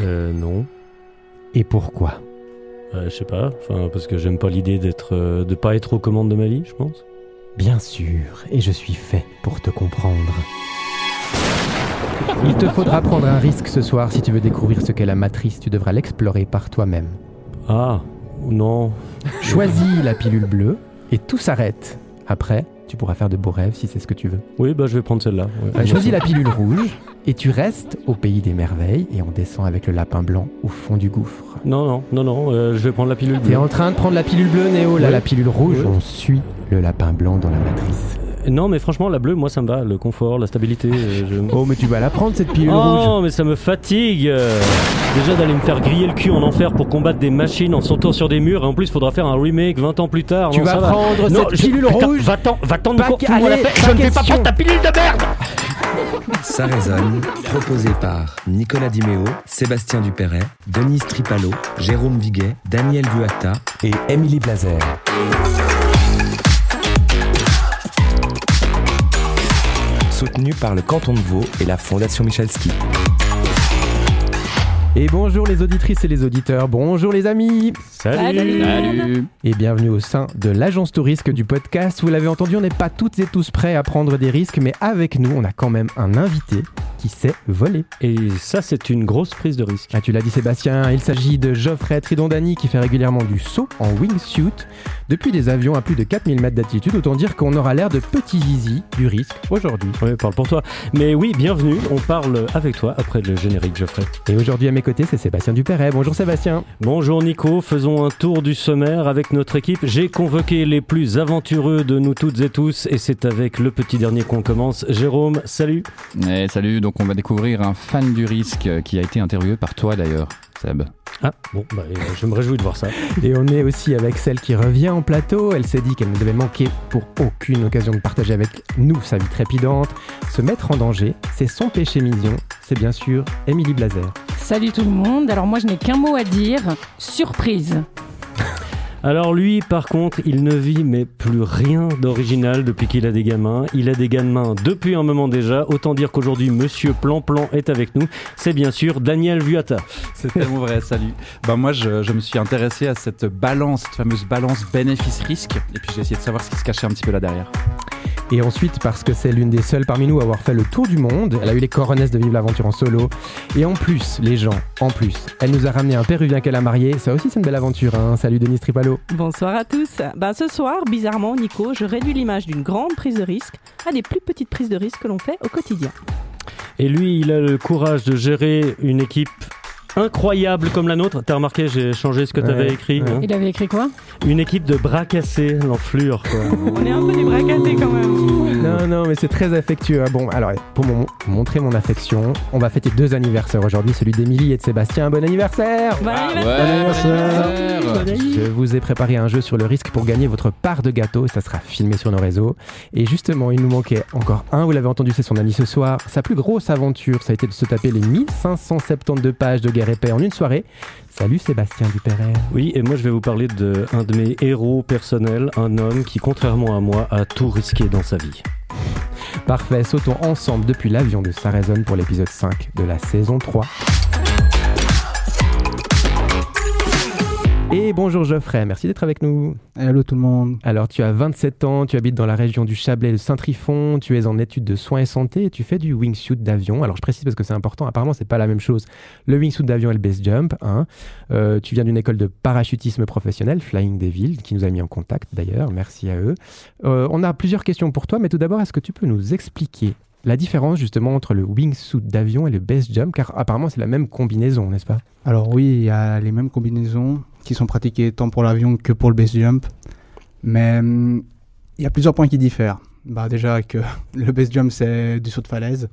Euh, non. Et pourquoi Euh, je sais pas. Enfin, parce que j'aime pas l'idée d'être, euh, de pas être aux commandes de ma vie, je pense. Bien sûr, et je suis fait pour te comprendre. Il te faudra prendre un risque ce soir si tu veux découvrir ce qu'est la matrice, tu devras l'explorer par toi-même. Ah, non. Choisis la pilule bleue et tout s'arrête. Après, tu pourras faire de beaux rêves si c'est ce que tu veux. Oui, bah je vais prendre celle-là. ouais. Euh, Choisis la pilule rouge et tu restes au pays des merveilles et on descend avec le lapin blanc au fond du gouffre. Non, non, non, non. euh, je vais prendre la pilule T'es bleue. en train de prendre la pilule bleue, Néo, là la pilule rouge, on suit le lapin blanc dans la matrice. Non, mais franchement, la bleue, moi, ça me va. Le confort, la stabilité. euh, je- Oh mais tu vas la prendre cette pilule rouge Oh, mais ça me fatigue euh, Déjà d'aller me faire griller le cul en enfer pour combattre des machines en sautant sur des murs, et en plus, faudra faire un remake 20 ans plus tard. Tu Non, vas ça va. prendre Non, cette je- pilule putain, rouge Va-t'en, va-t'en, Pas Nico, que- fous-moi la allez, paix. pas Je ne vais pas question. prendre ta pilule de merde Ça résonne, proposé par Nicolas Dimeo, Sébastien Dupéret, Denise Tripalo, Jérôme Viguet, Daniel Vuata et Émilie Blazer. Soutenu par le canton de Vaud et la Fondation Michalski. Et bonjour les auditrices et les auditeurs, bonjour les amis Salut, Et bienvenue au sein de l'agence Tourisque du podcast. Vous l'avez entendu, on n'est pas toutes et tous prêts à prendre des risques, mais avec nous, on a quand même un invité qui sait voler. Et ça, c'est une grosse prise de risque. Ah, tu l'as dit Sébastien, il s'agit de Geoffrey Tridondani qui fait régulièrement du saut en wingsuit depuis des avions à plus de 4000 mètres d'altitude. Autant dire qu'on aura l'air de petits zizi du risque aujourd'hui. Oui, parle pour toi. Mais oui, bienvenue, on parle avec toi après le générique, Geoffrey. Et aujourd'hui à mes côtés, c'est Sébastien Dupéret. Bonjour Sébastien. Bonjour Nico, faisons un tour du sommaire avec notre équipe. J'ai convoqué les plus aventureux de nous toutes et tous et c'est avec le petit dernier qu'on commence. Jérôme, salut Eh, salut, donc on va découvrir un fan du risque qui a été interviewé par toi d'ailleurs, Seb. Ah, bon, bah, je me réjouis de voir ça. Et on est aussi avec celle qui revient en plateau. Elle s'est dit qu'elle ne devait manquer pour aucune occasion de partager avec nous sa vie trépidante. Se mettre en danger, c'est son péché mignon. C'est bien sûr Émilie Blazer. Salut tout le monde. Alors moi je n'ai qu'un mot à dire. Surprise. Alors lui, par contre, il ne vit mais plus rien d'original depuis qu'il a des gamins. Il a des gamins depuis un moment déjà. Autant dire qu'aujourd'hui, Monsieur Plan Plan est avec nous. C'est bien sûr Daniel Vuata. C'est tellement vrai, salut. Ben moi, je, je me suis intéressé à cette balance, cette fameuse balance bénéfice-risque. Et puis j'ai essayé de savoir ce qui se cachait un petit peu là derrière. Et ensuite, parce que c'est l'une des seules parmi nous à avoir fait le tour du monde, elle a eu les coronesses de vivre l'aventure en solo. Et en plus, les gens, en plus, elle nous a ramené un péruvien qu'elle a marié. Ça aussi, c'est une belle aventure. Hein. Salut Denise Tripalo. Bonsoir à tous. Bah, ce soir, bizarrement, Nico, je réduis l'image d'une grande prise de risque à des plus petites prises de risque que l'on fait au quotidien. Et lui, il a le courage de gérer une équipe incroyable comme la nôtre. T'as remarqué, j'ai changé ce que t'avais écrit. ouais. hein Il avait écrit quoi? Une équipe de bras cassés, l'enflure. quoi. On est un peu des bras cassés quand même. Non, non, mais c'est très affectueux. Ah Bon, alors, pour mon- montrer mon affection, on va fêter deux anniversaires aujourd'hui, celui d'Émilie et de Sébastien. Bon anniversaire Bon Ah, anniversaire. Je vous ai préparé un jeu sur le risque pour gagner votre part de gâteau et ça sera filmé sur nos réseaux. Et justement, il nous manquait encore un, vous l'avez entendu, c'est son ami ce soir. Sa plus grosse aventure, ça a été de se taper les 1572 pages de guerre et paix en une soirée. Salut Sébastien Dupéret. Oui, et moi je vais vous parler de un de mes héros personnels, un homme qui, contrairement à moi, a tout risqué dans sa vie. Parfait, sautons ensemble depuis l'avion de Sarrazone pour l'épisode 5 de la saison 3. Et bonjour Geoffrey, merci d'être avec nous. Hello tout le monde. Alors tu as 27 ans, tu habites dans la région du Chablais de Saint-Trifon, tu es en études de soins et santé et tu fais du wingsuit d'avion. Alors je précise parce que c'est important, apparemment c'est pas la même chose. Le wingsuit d'avion et le base jump. hein. Euh, tu viens d'une école de parachutisme professionnel, Flying Devil, qui nous a mis en contact d'ailleurs, merci à eux. Euh, on a plusieurs questions pour toi, mais tout d'abord est-ce que tu peux nous expliquer la différence justement entre le wingsuit d'avion et le base jump, car apparemment c'est la même combinaison, n'est-ce pas? Alors oui, il y a les mêmes combinaisons qui sont pratiquées tant pour l'avion que pour le base jump. Mais hum, il y a plusieurs points qui diffèrent. Bah, déjà que le base jump c'est du saut de falaise.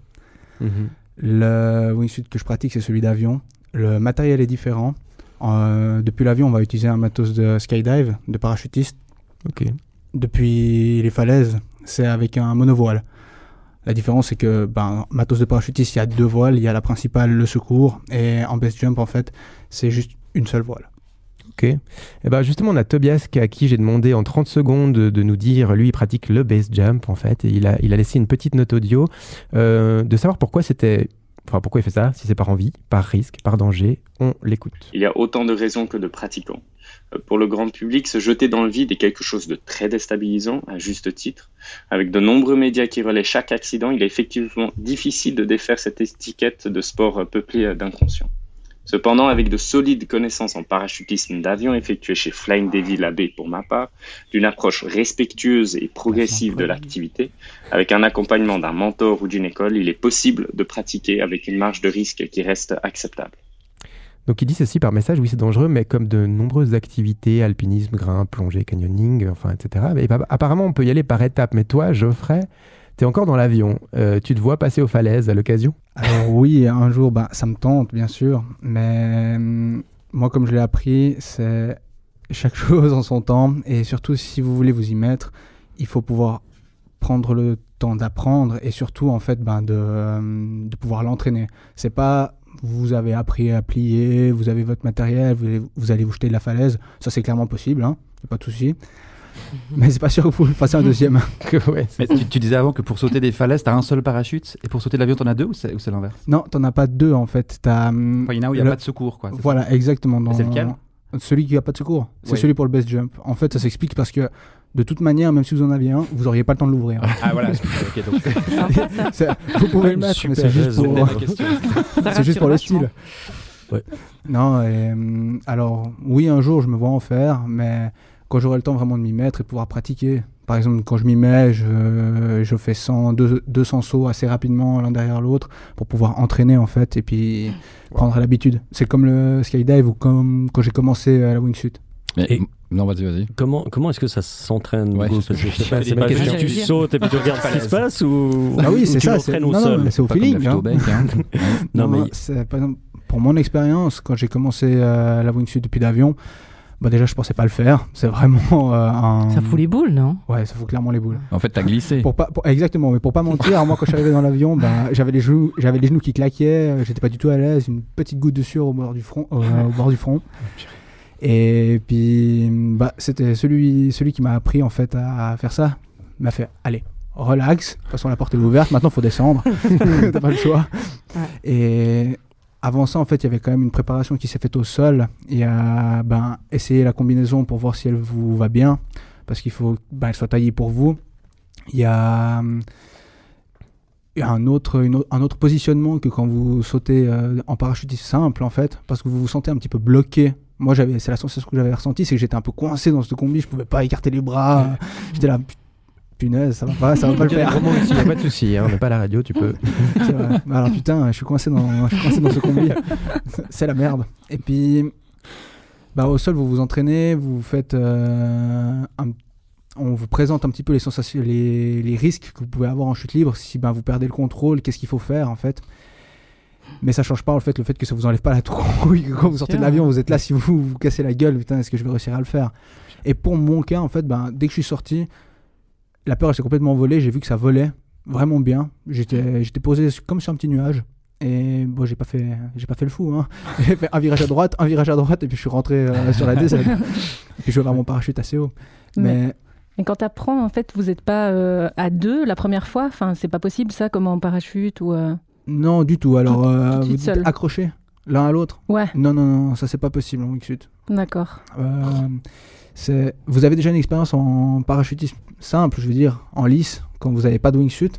Le wingsuit que je pratique c'est celui d'avion. le matériel est différent. Euh, depuis l'avion, on va utiliser un matos de skydive, de parachutiste. Ok. Depuis les falaises, c'est avec un monovoile. La différence, c'est que, ben, matos de parachutiste, il y a deux voiles. Il y a la principale, le secours. Et en base jump, en fait, c'est juste une seule voile. Ok. Et ben justement, on a Tobias à qui j'ai demandé en 30 secondes de, nous dire, lui, il pratique le base jump en fait, et il a, laissé une petite note audio euh, de savoir pourquoi c'était, enfin pourquoi il fait ça, si c'est par envie, par risque, par danger. On l'écoute. Il y a autant de raisons que de pratiquants. Euh, Pour le grand public, se jeter dans le vide est quelque chose de très déstabilisant, à juste titre. Avec de nombreux médias qui relaient chaque accident, il est effectivement difficile de défaire cette étiquette de sport euh, peuplé d'inconscients. Cependant, avec de solides connaissances en parachutisme d'avion effectuées chez Flying Devil AB pour ma part, d'une approche respectueuse et progressive de l'activité, avec un accompagnement d'un mentor ou d'une école, il est possible de pratiquer avec une marge de risque qui reste acceptable. Donc il dit ceci par message, oui c'est dangereux, mais comme de nombreuses activités, alpinisme, grimpe, plongée, canyoning, enfin etc. Mais bah, apparemment on peut y aller par étapes, mais toi Geoffrey, t'es encore dans l'avion, Euh, tu te vois passer aux falaises à l'occasion? Alors oui, un jour, bah, ça me tente, bien sûr. Mais hum, moi, comme je l'ai appris, c'est chaque chose en son temps. Et surtout, si vous voulez vous y mettre, il faut pouvoir prendre le temps d'apprendre et surtout, en fait, ben, de, hum, pouvoir l'entraîner. C'est pas vous avez appris à plier, vous avez votre matériel, vous allez vous, jeter de la falaise. Ça, c'est clairement possible, hein, pas de souci. Mais c'est pas sûr que vous le fassiez un deuxième. Ouais, Mais tu, tu disais avant que pour sauter des falaises, t'as un seul parachute et pour sauter de l'avion, t'en as deux ou c'est l'inverse? Non, t'en as pas deux en fait. T'as, hum, Enfin, Il y en a où il n'y a le- pas de secours, quoi. c'est ça? Voilà, exactement. Dans... c'est lequel? Celui qui n'a pas de secours. C'est Oui. celui pour le best jump. En fait, ça s'explique parce que de toute manière, même si vous en aviez un, vous n'auriez pas le temps de l'ouvrir. Ah voilà, ok, donc vous pouvez le mettre, mais c'est juste pour, c'est juste pour le style. Ouais. Non, et, hum, alors oui, un jour, je me vois en faire, mais quand j'aurai le temps vraiment de m'y mettre et pouvoir pratiquer. Par exemple, quand je m'y mets, je, je fais 100, deux- 200 sauts assez rapidement l'un derrière l'autre pour pouvoir entraîner en fait et puis prendre l'habitude. C'est comme le skydive ou comme quand j'ai commencé à la wingsuit. Mais- Et- Non, vas-y, vas-y. Comment, comment est-ce que ça s'entraîne Ouais, c'est- pas, pas tu sautes et puis tu regardes ce qui se passe ou Ah oui, ou c'est tu ça. c'est- au non, sol? non, mais c'est au feeling. hein. bec, hein. Non, mais- par exemple, pour mon expérience, quand j'ai commencé euh, la wingsuit depuis d'avion, bah déjà je pensais pas le faire. C'est vraiment euh, un. Ça fout les boules, non? Ouais, ça fout clairement les boules. En fait, t'as glissé. Pour pas, pour- exactement, mais pour pas mentir, moi quand je suis arrivé dans l'avion, bah, j'avais les genoux, j'avais les genoux qui claquaient, euh, j'étais pas du tout à l'aise, une petite goutte de sueur au bord du front, euh, au bord du front. Et puis, bah, c'était celui, celui qui m'a appris en fait à, faire ça. Il m'a fait, allez, relax. De toute façon, la porte est ouverte. Maintenant, faut descendre. T'as pas le choix. Ouais. Et avant ça, en fait, il y avait quand même une préparation qui s'est faite au sol. Il y a ben, essayer la combinaison pour voir si elle vous va bien, parce qu'il faut ben, qu'elle soit taillée pour vous. Il y a, hum, il y a un, autre, une un autre positionnement que quand vous sautez euh, en parachutisme simple, en fait, parce que vous vous sentez un petit peu bloqué. Moi, c'est la sensation que j'avais ressentie, c'est que j'étais un peu coincé dans ce combi, je pouvais pas écarter les bras. J'étais là, punaise, ça va pas, ça va pas le faire. Il n'y a pas de souci, hein, on n'est pas à la radio, tu peux. Vrai. Alors putain, je suis coincé dans, je suis coincé dans ce combi. C'est la merde. Et puis, bah, au sol, vous vous entraînez, vous faites, euh, un- on vous présente un petit peu les sensations, les, les risques que vous pouvez avoir en chute libre si ben, vous perdez le contrôle, qu'est-ce qu'il faut faire en fait? Mais ça change pas en fait le fait que ça vous enlève pas la trouille. Quand vous sortez de l'avion, vous êtes là si vous vous cassez la gueule, putain, est-ce que je vais réussir à le faire? Et pour mon cas, en fait, ben, dès que je suis sorti, la peur elle s'est complètement volée. J'ai vu que ça volait vraiment bien. J'étais, j'étais posé comme sur un petit nuage. Et bon, j'ai pas fait, j'ai pas fait le fou. Hein. J'ai fait un virage à droite, un virage à droite, et puis je suis rentré euh, sur la descente. et puis je vais vers mon parachute assez haut. Mais Et quand tu apprends, en fait, vous n'êtes pas euh, à deux la première fois? Enfin, c'est pas possible ça, comme en parachute ou. euh, non, du tout. Alors, Tout- euh, vous dites seul. accrochés l'un à l'autre? Ouais, Non, non, non, ça c'est pas possible en wingsuit. d'accord. Vous avez déjà une expérience en parachutisme? Simple, je veux dire, en lice, quand vous n'avez pas de wingsuit.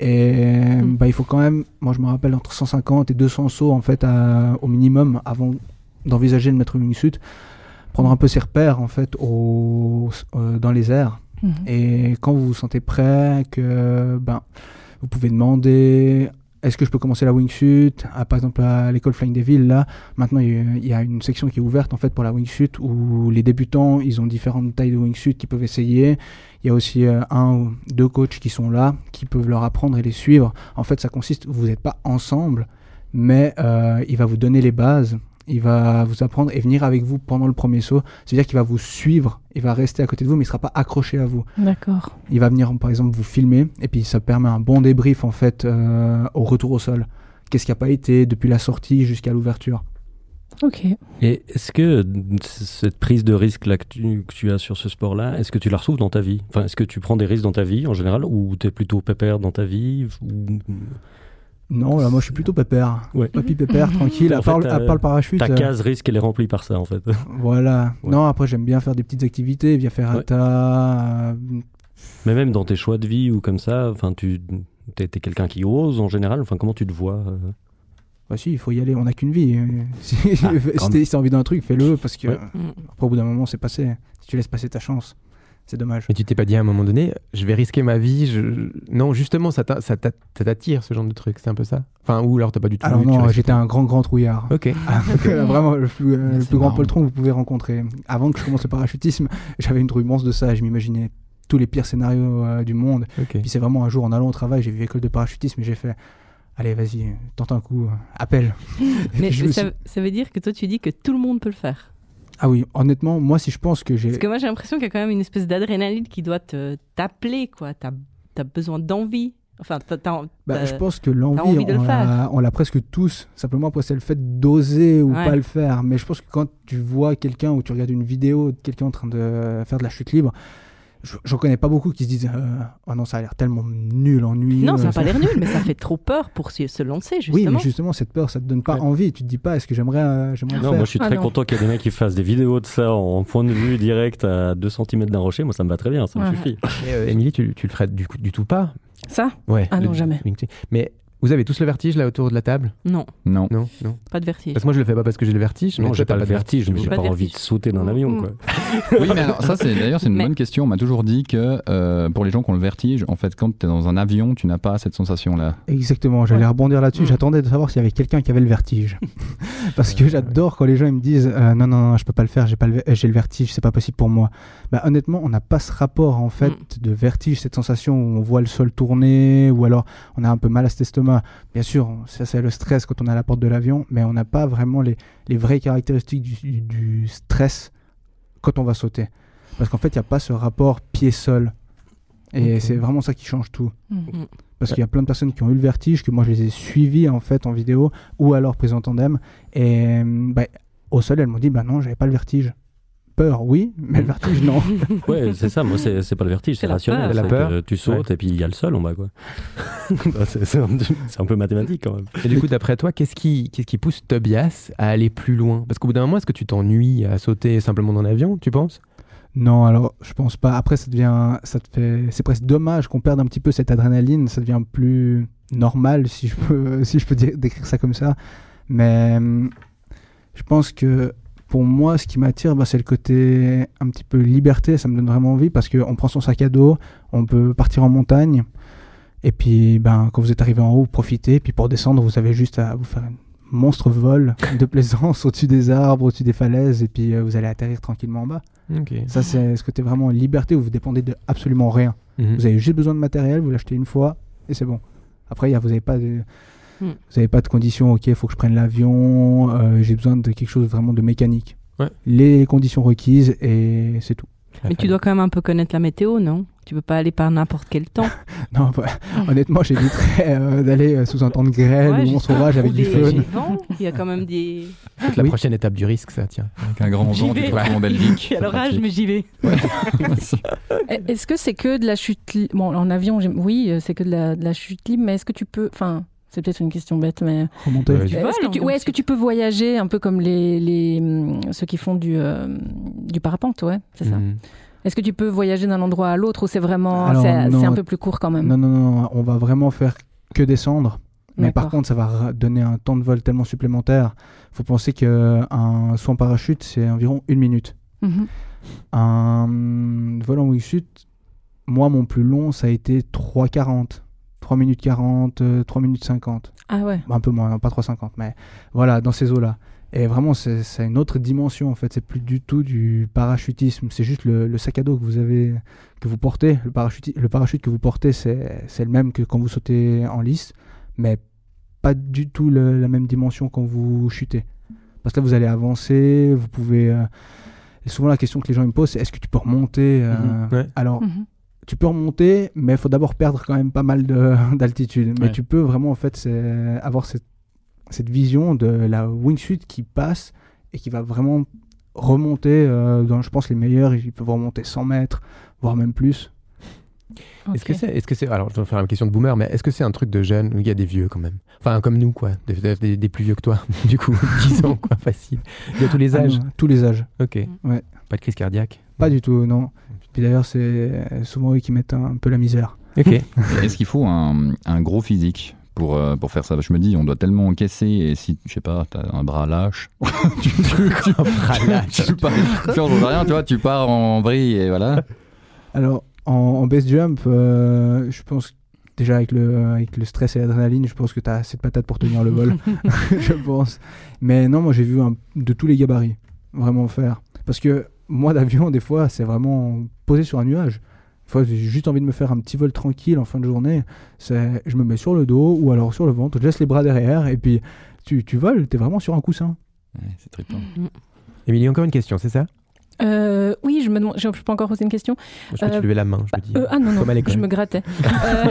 Et Mm. bah, il faut quand même, moi je me rappelle, entre 150 et 200 sauts en fait à- au minimum avant d'envisager de mettre une wingsuit. Prendre un peu ses repères en fait au, euh, dans les airs. Mhm. Et quand vous vous sentez prêt, que ben, vous pouvez demander est-ce que je peux commencer la wingsuit? Ah, Par exemple, à l'école Flying Devil, là, maintenant il y a- il y a une section qui est ouverte en fait pour la wingsuit où les débutants ils ont différentes tailles de wingsuit qu'ils peuvent essayer. Il y a aussi euh, un ou deux coachs qui sont là, qui peuvent leur apprendre et les suivre. En fait, ça consiste, vous n'êtes pas ensemble, mais euh, il va vous donner les bases, il va vous apprendre et venir avec vous pendant le premier saut. C'est-à-dire qu'il va vous suivre, il va rester à côté de vous, mais il ne sera pas accroché à vous. D'accord. Il va venir, par exemple, vous filmer, et puis ça permet un bon débrief, en fait, euh, au retour au sol. Qu'est-ce qui n'a pas été depuis la sortie jusqu'à l'ouverture Ok. Et est-ce que cette prise de risque là que tu, que tu as sur ce sport-là, est-ce que tu la retrouves dans ta vie? Enfin, est-ce que tu prends des risques dans ta vie en général ou tu es plutôt pépère dans ta vie ou... Non, là, moi je suis plutôt pépère. Ouais. Papy pépère, tranquille, à, part, fait, à euh, part le parachute. Ta euh, case risque, elle est remplie par ça en fait. Voilà. Ouais. Non, après j'aime bien faire des petites activités, via ferrata. euh, Mais même dans tes choix de vie ou comme ça, enfin, tu es, quelqu'un qui ose en général. Enfin, comment tu te vois Bah si, il faut y aller, on n'a qu'une vie. Si, Ah, si t'as envie d'un truc, fais-le, parce que Ouais. après au bout d'un moment c'est passé. Si tu laisses passer ta chance, c'est dommage. Mais tu t'es pas dit à un moment donné, je vais risquer ma vie. Je... Non, justement, ça t'a- ça t'a- ça t'attire ce genre de truc, c'est un peu ça? Enfin, ou alors t'as pas du tout. Alors non, j'étais un grand grand trouillard. Ok. Ah, Vraiment le plus, euh, le plus grand poltron que vous pouvez rencontrer. Avant que je commence le parachutisme, j'avais une trouille de ça. Je m'imaginais tous les pires scénarios euh, du monde. Ok. Puis c'est vraiment un jour en allant au travail, j'ai vu école de parachutisme et j'ai fait Allez, vas-y, tente un coup, appelle. Mais suis- ça veut dire que toi, tu dis que tout le monde peut le faire. Ah oui, honnêtement, moi, si je pense que j'ai. Parce que moi, j'ai l'impression qu'il y a quand même une espèce d'adrénaline qui doit te t'appeler, quoi. T'as as besoin d'envie. Enfin, t'as- t'as- Bah, t'as- je pense que l'envie, envie on l'a- on l'a presque tous. Simplement, après, c'est le fait d'oser ou Ouais. pas le faire. Mais je pense que quand tu vois quelqu'un ou tu regardes une vidéo de quelqu'un en train de faire de la chute libre, je j'en connais pas beaucoup qui se disent euh, Oh non, ça a l'air tellement nul, ennuyeux. Non, ça n'a pas l'air nul, mais ça fait trop peur pour se, se lancer, Oui, justement. mais justement, cette peur, ça te donne pas Ouais. envie. Tu te dis pas Est-ce que j'aimerais euh, Non, faire moi je suis Ah très non. content qu'il y ait des mecs qui fassent des vidéos de ça en point de vue direct à 2 cm d'un rocher. Moi ça me va très bien, ça me suffit. Euh, Émilie, tu, tu le ferais du, coup- du tout pas? Ça? Ouais. Ah non, le- jamais. Mais vous avez tous le vertige là autour de la table? Non, Non. Non, non. pas de vertige. Parce que moi je le fais pas parce que j'ai le vertige. Non, j'ai pas le vertige, mais j'ai Pas pas, envie de vertige. sauter dans l'avion. Mm. quoi. Oui, mais alors ça, c'est d'ailleurs, c'est une Mais- bonne question. On m'a toujours dit que euh, pour les gens qui ont le vertige, en fait, quand tu es dans un avion, tu n'as pas cette sensation-là. Exactement, j'allais rebondir là-dessus. Mm. J'attendais de savoir s'il y avait quelqu'un qui avait le vertige. Parce que j'adore quand les gens ils me disent euh, non, non, non, je peux pas le faire, j'ai pas le j'ai le vertige, c'est pas possible pour moi. Bah, honnêtement, on n'a pas ce rapport en fait Mm. de vertige, cette sensation où on voit le sol tourner ou alors on a un peu mal à cet estomac. Bien sûr, on- ça c'est le stress quand on est à la porte de l'avion, mais on n'a pas vraiment les, les vraies caractéristiques du, du stress quand on va sauter. Parce qu'en fait, il n'y a pas ce rapport pied-sol. Et c'est vraiment ça qui change tout. Mhm. Parce qu'il y a plein de personnes qui ont eu le vertige, que moi je les ai suivies en fait en vidéo ou alors prises en tandem. Et euh, bah, au sol, elles m'ont dit Bah non, j'avais pas le vertige. Peur, oui, mais le vertige, non. Ouais, c'est ça, moi c'est c'est pas le vertige, c'est rationnel. La peur. que Tu sautes et puis il y a le sol en bas quoi. Bah, c'est un, peu mathématique quand même. Et du coup, d'après toi, qu'est-ce qui, qu'est-ce qui pousse Tobias à aller plus loin? Parce qu'au bout d'un moment, est-ce que tu t'ennuies à sauter simplement dans l'avion, tu penses? Non, alors je pense pas. Après, ça devient. Ça te fait... C'est presque dommage qu'on perde un petit peu cette adrénaline. Ça devient plus normal, si je peux, si je peux dire- décrire ça comme ça. Mais hum, je pense que pour moi, ce qui m'attire, bah, c'est le côté un petit peu liberté. Ça me donne vraiment envie parce qu'on prend son sac à dos, on peut partir en montagne. Et puis, ben, quand vous êtes arrivé en haut, vous profitez. Puis pour descendre, vous avez juste à vous faire un monstre vol de plaisance au-dessus des arbres, au-dessus des falaises. Et puis, euh, vous allez atterrir tranquillement en bas. Ok. Ça, c'est ce côté vraiment liberté où vous dépendez de absolument rien. Mhm. Vous avez juste besoin de matériel, vous l'achetez une fois et c'est bon. Après, il y a- vous n'avez pas de. Hmm. Vous n'avez pas de conditions, ok, il faut que je prenne l'avion, euh, j'ai besoin de quelque chose vraiment de mécanique. Ouais. Les conditions requises et c'est tout. Mais tu dois quand même un peu connaître la météo, non? Tu peux pas aller par n'importe quel temps. Non, bah, honnêtement, j'éviterais euh, d'aller euh, sous un temps de grêle Ouais, ou monstre sauvage avec du des- feu. des Il y a quand même des. C'est la Oui. prochaine étape du risque, ça, tiens. Avec un grand vent, retrouves en Belgique. Il y a l'orage, mais j'y vais. Est-ce que c'est que de la chute libre? Bon, en avion, j'aime- oui, euh, c'est que de la, de la chute libre, mais est-ce que tu peux. Enfin, c'est peut-être une question bête, mais. Remonter. Ouais, Est-ce que, tu, en ouais, est-ce que tu peux voyager un peu comme les, les, hum, ceux qui font du, euh, du parapente, ouais, c'est ça. Mhm. Est-ce que tu peux voyager d'un endroit à l'autre ou c'est vraiment. Alors, C'est non. c'est un peu plus court quand même? Non, non, non, on va vraiment faire que descendre. Mais par contre, ça va donner un temps de vol tellement supplémentaire. faut penser qu'un saut en parachute, c'est environ une minute. Mhm. Un vol en wingsuit, moi, mon plus long, ça a été 3,40. 3 minutes 40, euh, 3 minutes 50. Ah ouais. Un peu moins, non, pas 3,50, mais voilà, dans ces eaux-là. Et vraiment, c'est c'est une autre dimension, en fait. C'est plus du tout du parachutisme. C'est juste le, le sac à dos que vous avez, que vous portez. Le parachute, le parachute que vous portez, c'est c'est le même que quand vous sautez en lice. Mais pas du tout le- la même dimension quand vous chutez. Parce que là, vous allez avancer, vous pouvez. euh, et souvent, la question que les gens me posent, c'est est-ce que tu peux remonter euh, Mhm. Ouais. Alors, Mhm. Tu peux remonter, mais il faut d'abord perdre quand même pas mal de- d'altitude. Mais Ouais. tu peux vraiment, en fait, avoir cette, cette vision de la wingsuit qui passe et qui va vraiment remonter euh, dans, je pense, les meilleurs. Ils peuvent remonter 100 mètres, voire même plus. Est-ce que c'est, est-ce que c'est, alors je vais faire une question de boomer, mais est-ce que c'est un truc de jeune où il y a des vieux quand même? Enfin, comme nous, quoi, des, des- des plus vieux que toi, du coup, 10 ans, quoi, facile. Il y a tous les Ah âges. non, tous les âges. Ok. Ouais. Pas de crise cardiaque. Pas du tout, non. Puis d'ailleurs, c'est souvent eux qui mettent un, peu la misère. Ok. Est-ce qu'il faut un, un gros physique pour, euh, pour faire ça? Je me dis, on doit tellement encaisser et si, je sais pas, t'as un bras lâche, tu, tu, tu, Un bras lâche. tu pars, rien, tu vois, tu pars en vrille et voilà. Alors, en, en base jump, euh, je pense déjà avec le, avec le stress et l'adrénaline, je pense que tu as assez de patates pour tenir le vol, je pense. Mais non, moi j'ai vu un- de tous les gabarits, vraiment faire. Parce que moi d'avion, des fois, c'est vraiment posé sur un nuage. Des fois, j'ai juste envie de me faire un petit vol tranquille en fin de journée. C'est, je me mets sur le dos ou alors sur le ventre, je laisse les bras derrière et puis tu, tu voles, tu es vraiment sur un coussin. Ouais, c'est trippant. Émilie, encore une question, c'est ça? Euh, oui, je me demande, je je peux encore poser une question. Je peux te Euh, lever la main, je me dis. Euh, ah non, non, Comme à l'école. je me grattais. Euh,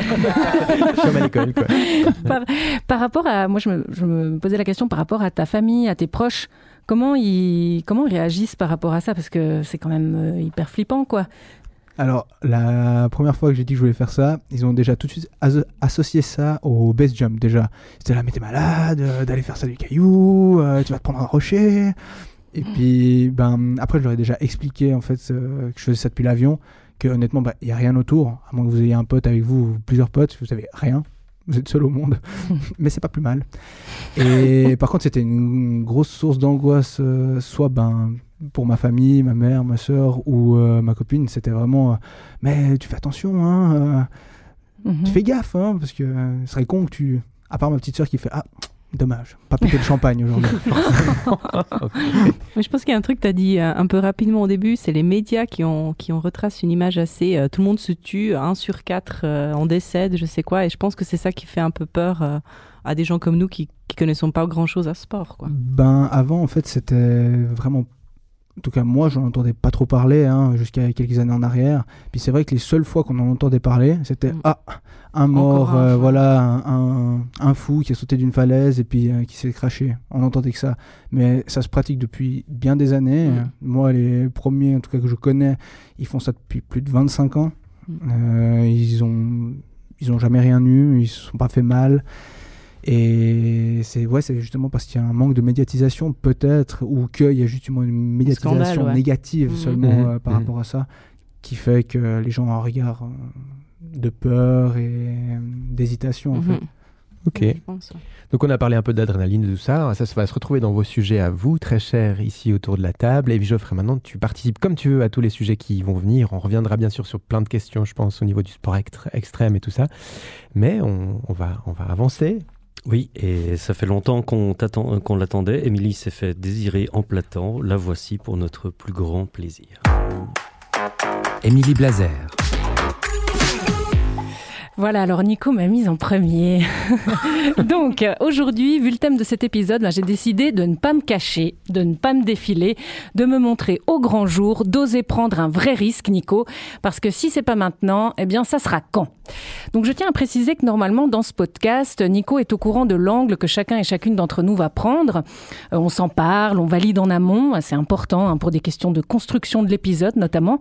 Comme à l'école, quoi. par, par rapport à, moi je me, je me posais la question par rapport à ta famille, à tes proches, comment ils, comment ils réagissent par rapport à ça? Parce que c'est quand même euh, hyper flippant, quoi. Alors, la première fois que j'ai dit que je voulais faire ça, ils ont déjà tout de suite associé ça au base jump déjà. C'était là, mais t'es malade, euh, d'aller faire ça du caillou, euh, tu vas te prendre un rocher. Et puis, ben, après, je leur ai déjà expliqué en fait euh, que je faisais ça depuis l'avion, que honnêtement, il n'y a rien autour, à moins que vous ayez un pote avec vous ou plusieurs potes, vous avez rien. Vous êtes seul au monde, mais c'est pas plus mal. Et par contre, c'était une grosse source d'angoisse, euh, soit ben, pour ma famille, ma mère, ma soeur ou euh, ma copine, c'était vraiment mais tu fais attention, hein, euh, Mhm. tu fais gaffe, hein, parce que ce serait con que tu. À part ma petite soeur qui fait Ah, dommage, pas péter le champagne aujourd'hui. Mais je pense qu'il y a un truc que tu as dit euh, un peu rapidement au début, c'est les médias qui ont, qui ont retracé une image assez... euh, tout le monde se tue, un sur quatre euh, en décède, je sais quoi, et je pense que c'est ça qui fait un peu peur euh, à des gens comme nous qui, qui connaissons pas grand-chose à ce sport. Quoi. ben, avant, en fait, c'était vraiment. En tout cas, moi, j'en entendais pas trop parler hein, jusqu'à quelques années en arrière. Puis c'est vrai que les seules fois qu'on en entendait parler, c'était Mm. Ah, un mort, un euh, voilà, un, un- un fou qui a sauté d'une falaise et puis euh, qui s'est craché. On entendait que ça. Mais ça se pratique depuis bien des années. Mm. Moi, les premiers, en tout cas, que je connais, ils font ça depuis plus de 25 ans. Mm. Euh, ils ont ils ont jamais rien eu, ils se sont pas fait mal. Et c'est ouais, c'est justement parce qu'il y a un manque de médiatisation peut-être ou qu'il y a justement une médiatisation Scandale, ouais. négative Mhm. seulement Mhm. euh, par Mhm. rapport à ça qui fait que les gens ont un regard euh, de peur et euh, d'hésitation en fait. Ok. Donc on a parlé un peu d'adrénaline, de tout ça. Ça va se retrouver dans vos sujets à vous, très chers, ici autour de la table. Et puis Geoffrey, maintenant, tu participes comme tu veux à tous les sujets qui vont venir. On reviendra bien sûr sur plein de questions, je pense, au niveau du sport extrême et tout ça. Mais on, on va, on va avancer. Oui, et ça fait longtemps euh, qu'on l'attendait. Émilie s'est fait désirer en platant. La voici pour notre plus grand plaisir. Émilie Blazer. Voilà, alors Nico m'a mise en premier. Donc euh, aujourd'hui, vu le thème de cet épisode, ben, j'ai décidé de ne pas me cacher, de ne pas me défiler, de me montrer au grand jour, d'oser prendre un vrai risque, Nico, parce que si c'est pas maintenant, eh bien ça sera quand? Donc je tiens à préciser que normalement dans ce podcast, Nico est au courant de l'angle que chacun et chacune d'entre nous va prendre. Euh, on s'en parle, on valide en amont, c'est important hein, pour des questions de construction de l'épisode notamment.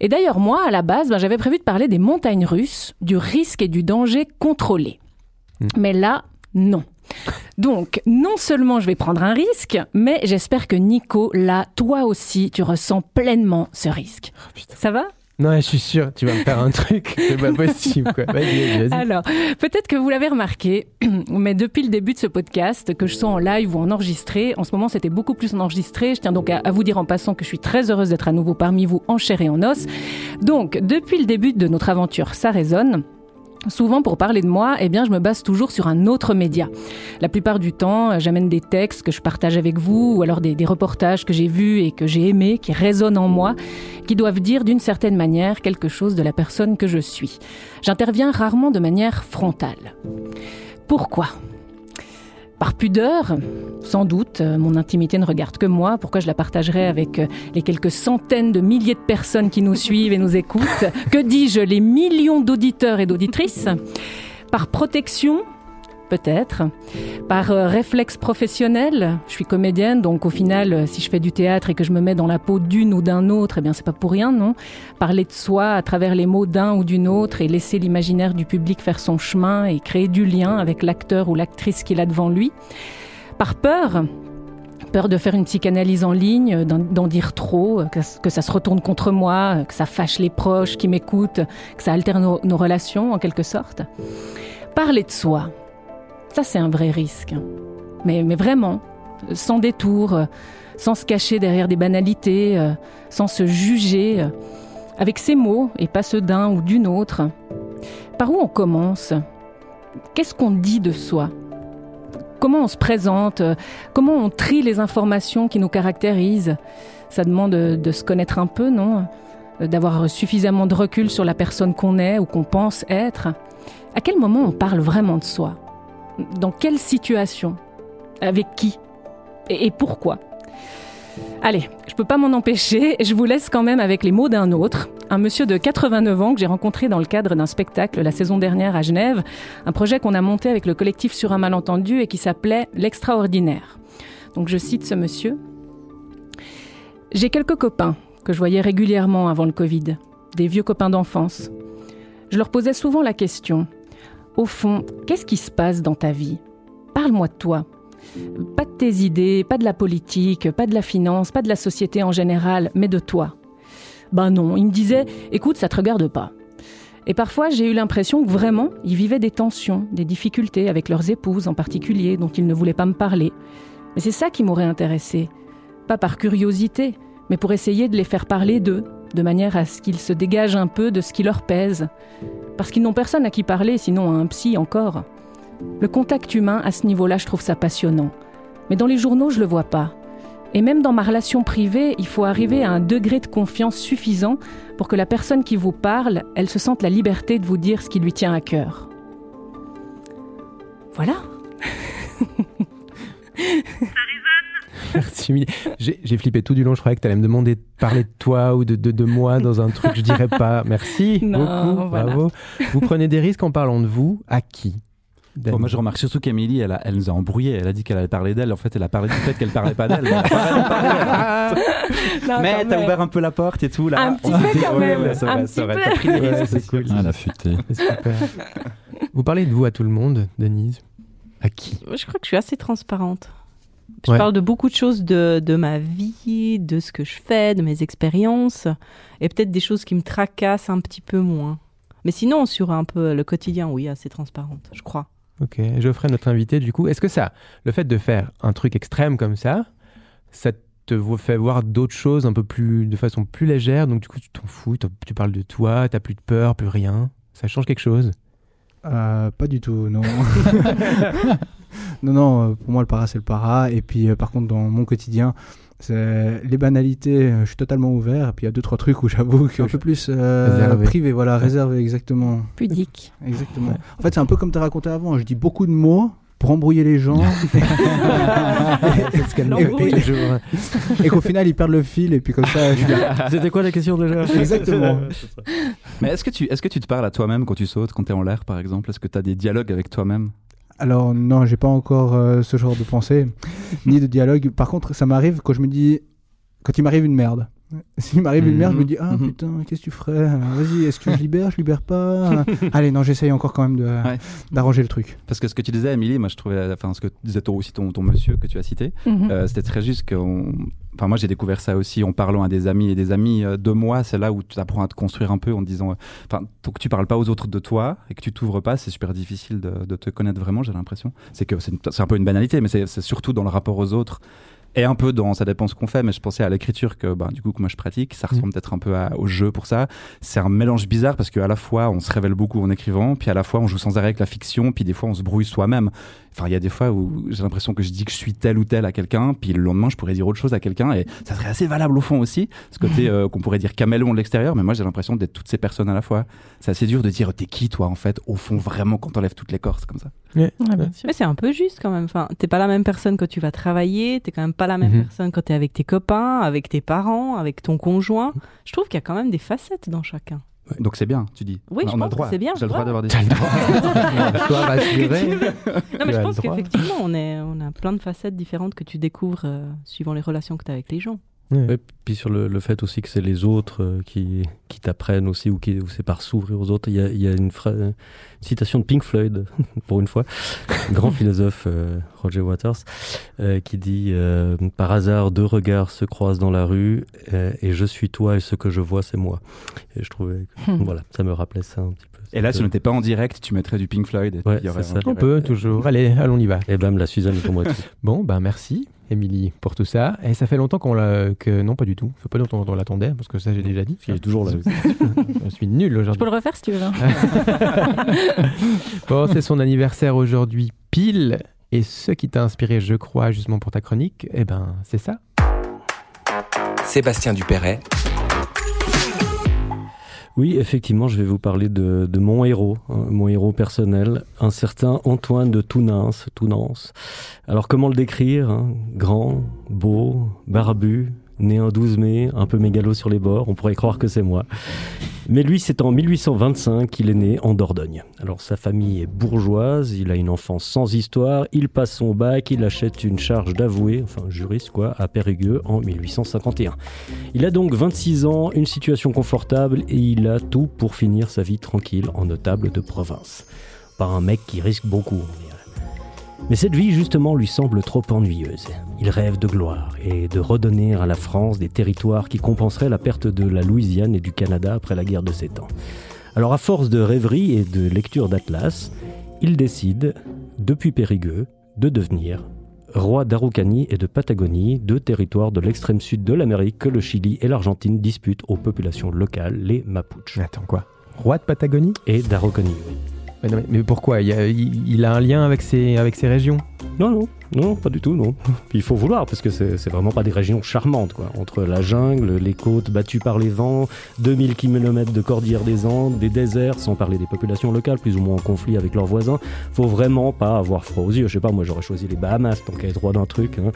Et d'ailleurs moi, à la base, ben, j'avais prévu de parler des montagnes russes, du risque et du danger contrôlé. Mm. Mais là, non. Donc, non seulement je vais prendre un risque, mais j'espère que Nico, là, toi aussi, tu ressens pleinement ce risque. Ça va? Non, je suis sûr, tu vas me faire un truc. C'est pas possible, quoi. Vas-y, vas-y. Alors, peut-être que vous l'avez remarqué, mais depuis le début de ce podcast, que je sois en live ou en enregistré, en ce moment c'était beaucoup plus en enregistré. Je tiens donc à, à vous dire en passant que je suis très heureuse d'être à nouveau parmi vous en chair et en os. Donc, depuis le début de notre aventure, ça résonne. Souvent, pour parler de moi, eh bien, je me base toujours sur un autre média. La plupart du temps, euh, j'amène des textes que je partage avec vous, ou alors des, des reportages que j'ai vus et que j'ai aimés, qui résonnent en moi, qui doivent dire d'une certaine manière quelque chose de la personne que je suis. J'interviens rarement de manière frontale. Pourquoi? Par pudeur, sans doute, euh, mon intimité ne regarde que moi. Pourquoi je la partagerais avec euh, les quelques centaines de milliers de personnes qui nous suivent et nous écoutent? Que dis-je? Les millions d'auditeurs et d'auditrices? Par protection, peut-être. Par euh, réflexe professionnel, je suis comédienne, donc au final, euh, si je fais du théâtre et que je me mets dans la peau d'une ou d'un autre, eh bien c'est pas pour rien, non? Parler de soi à travers les mots d'un ou d'une autre et laisser l'imaginaire du public faire son chemin et créer du lien avec l'acteur ou l'actrice qu'il a devant lui. Par peur, peur de faire une psychanalyse en ligne, d'en d'en dire trop, que, ça se retourne contre moi, que ça fâche les proches qui m'écoutent, que ça altère nos, nos relations en quelque sorte. Parler de soi, ça c'est un vrai risque. Mais, mais vraiment, sans détour, euh, sans se cacher derrière des banalités, euh, sans se juger, euh, avec ses mots et pas ceux d'un ou d'une autre. Par où on commence? Qu'est-ce qu'on dit de soi? Comment on se présente? Comment on trie les informations qui nous caractérisent? Ça demande de, de se connaître un peu, non? D'avoir suffisamment de recul sur la personne qu'on est ou qu'on pense être. À quel moment on parle vraiment de soi? Dans quelle situation Avec qui et, pourquoi Allez, je peux pas m'en empêcher, je vous laisse quand même avec les mots d'un autre, un monsieur de 89 ans que j'ai rencontré dans le cadre d'un spectacle la saison dernière à Genève, un projet qu'on a monté avec le collectif sur un malentendu et qui s'appelait L'extraordinaire. Donc je cite ce monsieur. J'ai quelques copains que je voyais régulièrement avant le Covid, des vieux copains d'enfance. Je leur posais souvent la question, au fond, qu'est-ce qui se passe dans ta vie? Parle-moi de toi. Pas de tes idées, pas de la politique, pas de la finance, pas de la société en général, mais de toi. Ben non, il me disait, écoute, ça te regarde pas. Et parfois, j'ai eu l'impression que vraiment, ils vivaient des tensions, des difficultés avec leurs épouses en particulier, dont ils ne voulaient pas me parler. Mais c'est ça qui m'aurait intéressé. Pas par curiosité, mais pour essayer de les faire parler d'eux, de manière à ce qu'ils se dégagent un peu de ce qui leur pèse. Parce qu'ils n'ont personne à qui parler, sinon un psy encore. Le contact humain, à ce niveau-là, je trouve ça passionnant. Mais dans les journaux, je le vois pas. Et même dans ma relation privée, il faut arriver à un degré de confiance suffisant pour que la personne qui vous parle, elle se sente la liberté de vous dire ce qui lui tient à cœur. Voilà. J'ai flippé tout du long. Je croyais que tu allais me demander de parler de toi ou de, de, de moi dans un truc que je dirais pas. Merci Non, beaucoup. voilà. Bravo. Vous prenez des risques en parlant de vous. À qui? Bon, moi, je remarque surtout qu'Amélie, elle, a- elle nous a embrouillé. Elle a dit qu'elle allait parler d'elle. En fait, elle a parlé du fait qu'elle parlait pas d'elle. Mais, Mais t'as ouvert un peu la porte et tout là. Un petit Ouais, peu quand ouais, même, ouais, c'est un petit vrai. peu. Pris des Ouais, risques, c'est cool. Ah, la futée. C'est super. Vous parlez de vous à tout le monde, Denise? À qui? Je crois que je suis assez transparente. Je Ouais. parle de beaucoup de choses de, de ma vie, de ce que je fais, de mes expériences, et peut-être des choses qui me tracassent un petit peu moins. Mais sinon, sur un peu le quotidien, oui, assez transparente, je crois. Ok, Geoffrey, notre invité, du coup, est-ce que ça, le fait de faire un truc extrême comme ça, ça te fait voir d'autres choses un peu plus, de façon plus légère, donc du coup, tu t'en fous, tu parles de toi, t'as plus de peur, plus rien, ça change quelque chose? Euh, pas du tout, non. non, non, euh, pour moi, le para, c'est le para. Et puis, euh, par contre, dans mon quotidien, c'est les banalités, euh, je suis totalement ouvert. Et puis, il y a deux, trois trucs où j'avoue que je suis un peu plus euh, Réservé. privé, voilà, réservé, exactement. Pudique. exactement. En fait, c'est un peu comme tu as raconté avant. Je dis beaucoup de mots pour embrouiller les gens. Ce jours. et qu'au final, ils perdent le fil. Et puis, comme ça. C'était quoi la question déjà? Exactement. Mais est-ce que, tu, est-ce que tu te parles à toi-même quand tu sautes, quand tu es en l'air par exemple? Est-ce que tu as des dialogues avec toi-même? Alors non, j'ai pas encore euh, ce genre de pensée, ni de dialogue. Par contre, ça m'arrive quand je me dis, quand il m'arrive une merde. S'il m'arrive une merde, je me dis ah Mhm. putain, qu'est-ce que tu ferais? Euh, Vas-y, est-ce que je libère, je libère pas Allez, non, j'essaye encore quand même de Ouais. d'arranger le truc. Parce que ce que tu disais, Émilie, moi je trouvais, enfin ce que disait ton- aussi ton, ton monsieur que tu as cité, Mhm. euh, c'était très juste qu'on. Enfin, moi j'ai découvert ça aussi en parlant à des amis et des amis euh, de moi. C'est là où tu apprends à te construire un peu en disant. euh, Enfin, tant que tu parles pas aux autres de toi et que tu t'ouvres pas, c'est super difficile de, de te connaître vraiment, j'ai l'impression. C'est que c'est une- c'est un peu une banalité, mais c'est c'est surtout dans le rapport aux autres. Et un peu dans, ça dépend ce qu'on fait, mais je pensais à l'écriture que, bah, du coup, que moi je pratique, ça ressemble peut-être un peu à- au jeu pour ça. C'est un mélange bizarre parce qu'à la fois on se révèle beaucoup en écrivant, puis à la fois on joue sans arrêt avec la fiction, puis des fois on se brouille soi-même. Enfin, il y a des fois où j'ai l'impression que je dis que je suis tel ou tel à quelqu'un, puis le lendemain je pourrais dire autre chose à quelqu'un, et ça serait assez valable au fond aussi. Ce côté euh, qu'on pourrait dire caméléon de l'extérieur, mais moi j'ai l'impression d'être toutes ces personnes à la fois. C'est assez dur de dire t'es qui toi en fait, au fond vraiment quand t'enlèves toutes les corses comme ça. Ouais, bien sûr. Mais c'est un peu juste quand même. Enfin, t'es pas la même personne quand tu vas travailler, t'es quand même pas la même Mhm. personne quand t'es avec tes copains, avec tes parents, avec ton conjoint. Je trouve qu'il y a quand même des facettes dans chacun. Donc c'est bien, tu dis. Oui, on je a pense le droit. que c'est bien, J'ai le droit d'avoir des. Sois rassuré. Non, mais je pense le droit. qu'effectivement, on, est, on a plein de facettes différentes que tu découvres euh, suivant les relations que tu as avec les gens. Et puis sur le, le fait aussi que c'est les autres euh, qui, qui t'apprennent aussi ou qui ou c'est par s'ouvrir aux autres. Il y a, il y a une, citation de Pink Floyd, pour une fois, grand philosophe euh, Roger Waters, euh, qui dit euh, Par hasard, deux regards se croisent dans la rue euh, et je suis toi et ce que je vois, c'est moi. Et je trouvais que voilà, ça me rappelait ça un petit peu. Et là, si on n'était pas en direct, tu mettrais du Pink Floyd. Et Ouais, y aurait ça. On peut toujours. Allez, allons y va. Et bam, la Suzanne est tombée dessus. Bon, ben merci, Émilie, pour tout ça. Et ça fait longtemps qu'on l'a. que Non, pas du tout. Ça fait pas longtemps qu'on l'attendait, parce que ça, j'ai déjà dit. Est toujours là. Je suis nul Je peux aujourd'hui. le refaire si tu veux. hein. Bon, c'est son anniversaire aujourd'hui, pile. Et ce qui t'a inspiré, je crois, justement pour ta chronique, eh ben, c'est ça. Sébastien Dupéret, Oui, effectivement, je vais vous parler de, mon héros, hein, mon héros personnel, un certain Antoine de Tounens. Tounens. Alors, comment le décrire hein? Grand, beau, barbu, né un 12 mai, un peu mégalo sur les bords, on pourrait croire que c'est moi. Mais lui, c'est en 1825 qu'il est né en Dordogne. Alors, sa famille est bourgeoise, il a une enfance sans histoire, il passe son bac, il achète une charge d'avoué, enfin juriste quoi, à Périgueux en 1851. Il a donc 26 ans, une situation confortable et il a tout pour finir sa vie tranquille en notable de province. Pas un mec qui risque beaucoup, on dirait. Mais cette vie justement lui semble trop ennuyeuse. Il rêve de gloire et de redonner à la France des territoires qui compenseraient la perte de la Louisiane et du Canada après la guerre de Sept Ans. Alors à force de rêverie et de lecture d'Atlas, il décide, depuis Périgueux, de devenir roi d'Araucanie et de Patagonie, deux territoires de l'extrême sud de l'Amérique que le Chili et l'Argentine disputent aux populations locales, les Mapuches. Attends, quoi? Roi de Patagonie? Et d'Araucanie, oui. Mais, pourquoi? Il, a, un lien avec ces régions Non, non, non, pas du tout, non. Il faut vouloir, parce que c'est c'est vraiment pas des régions charmantes, quoi. Entre la jungle, les côtes battues par les vents, 2000 km de cordillère des Andes, des déserts, sans parler des populations locales, plus ou moins en conflit avec leurs voisins, faut vraiment pas avoir froid aux yeux. Je sais pas, moi j'aurais choisi les Bahamas, tant qu'à être droit d'un truc. hein.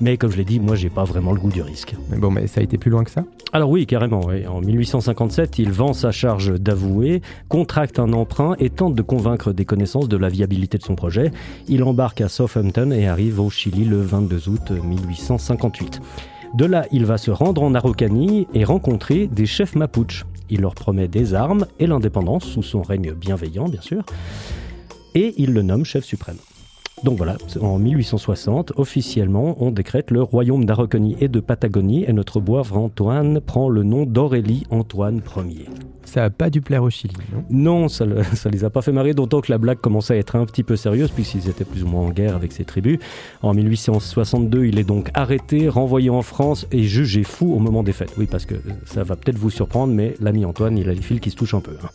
Mais comme je l'ai dit, moi j'ai pas vraiment le goût du risque. Mais bon, mais ça a été plus loin que ça? Alors oui, carrément. oui. En 1857, il vend sa charge d'avoué, contracte un emprunt et tente de convaincre des connaissances de la viabilité de son projet. Il embarque à Southampton et arrive au Chili le 22 août 1858. De là, il va se rendre en Araucanie et rencontrer des chefs mapuches. Il leur promet des armes et l'indépendance sous son règne bienveillant, bien sûr. Et il le nomme chef suprême. Donc voilà, en 1860, officiellement, on décrète le royaume d'Araucanie et de Patagonie et notre boivre Antoine prend le nom d'Aurélie Antoine Ier. Ça a pas dû plaire au Chili, non? Non, ça, le- ça les a pas fait marrer, d'autant que la blague commençait à être un petit peu sérieuse puisqu'ils étaient plus ou moins en guerre avec ces tribus. En 1862, il est donc arrêté, renvoyé en France et jugé fou au moment des fêtes. Oui, parce que ça va peut-être vous surprendre, mais l'ami Antoine, il a les fils qui se touchent un peu. hein.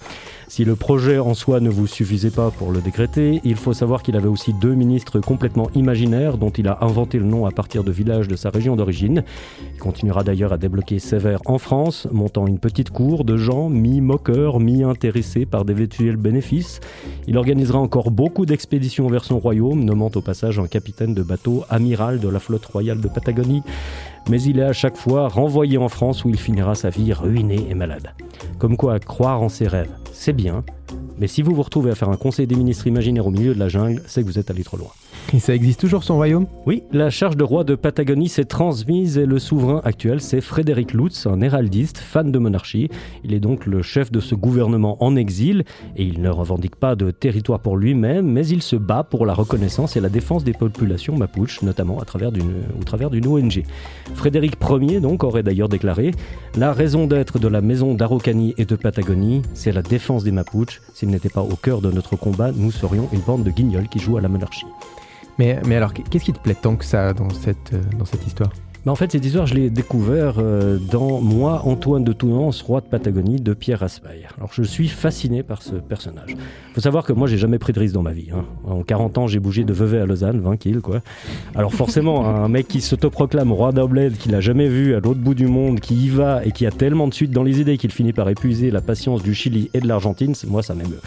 Si le projet en soi ne vous suffisait pas pour le décréter, il faut savoir qu'il avait aussi deux ministres complètement imaginaires dont il a inventé le nom à partir de villages de sa région d'origine. Il continuera d'ailleurs à débloquer sévère en France, montant une petite cour de gens mi-moqueurs, mi-intéressés par d'éventuels bénéfices. Il organisera encore beaucoup d'expéditions vers son royaume, nommant au passage un capitaine de bateau amiral de la flotte royale de Patagonie. Mais il est à chaque fois renvoyé en France où il finira sa vie ruiné et malade. Comme quoi, croire en ses rêves, c'est bien, mais si vous vous retrouvez à faire un conseil des ministres imaginaire au milieu de la jungle, c'est que vous êtes allé trop loin. Ça existe toujours son royaume? Oui, la charge de roi de Patagonie s'est transmise et le souverain actuel, c'est Frédéric Lutz, un héraldiste, fan de monarchie. Il est donc le chef de ce gouvernement en exil et il ne revendique pas de territoire pour lui-même, mais il se bat pour la reconnaissance et la défense des populations mapuches, notamment au travers d'une ONG. Frédéric Ier, donc, aurait d'ailleurs déclaré La raison d'être de la maison d'Araucanie et de Patagonie, c'est la défense des mapuches. S'ils n'étaient pas au cœur de notre combat, nous serions une bande de guignols qui jouent à la monarchie. Mais, mais alors, qu'est-ce qui te plaît tant que ça dans cette, euh, dans cette histoire? Mais en fait, cette histoire, je l'ai découvert euh, dans Moi, Antoine de Tounens, roi de Patagonie, de Pierre Raspail. Alors, je suis fasciné par ce personnage. Il faut savoir que moi, j'ai jamais pris de risque dans ma vie. hein. En 40 ans, j'ai bougé de Vevey à Lausanne, 20 kills, quoi. Alors, forcément, un mec qui s'autoproclame roi d'un bled, qu'il a jamais vu à l'autre bout du monde, qui y va et qui a tellement de suite dans les idées qu'il finit par épuiser la patience du Chili et de l'Argentine, c'est- moi, ça m'émeut.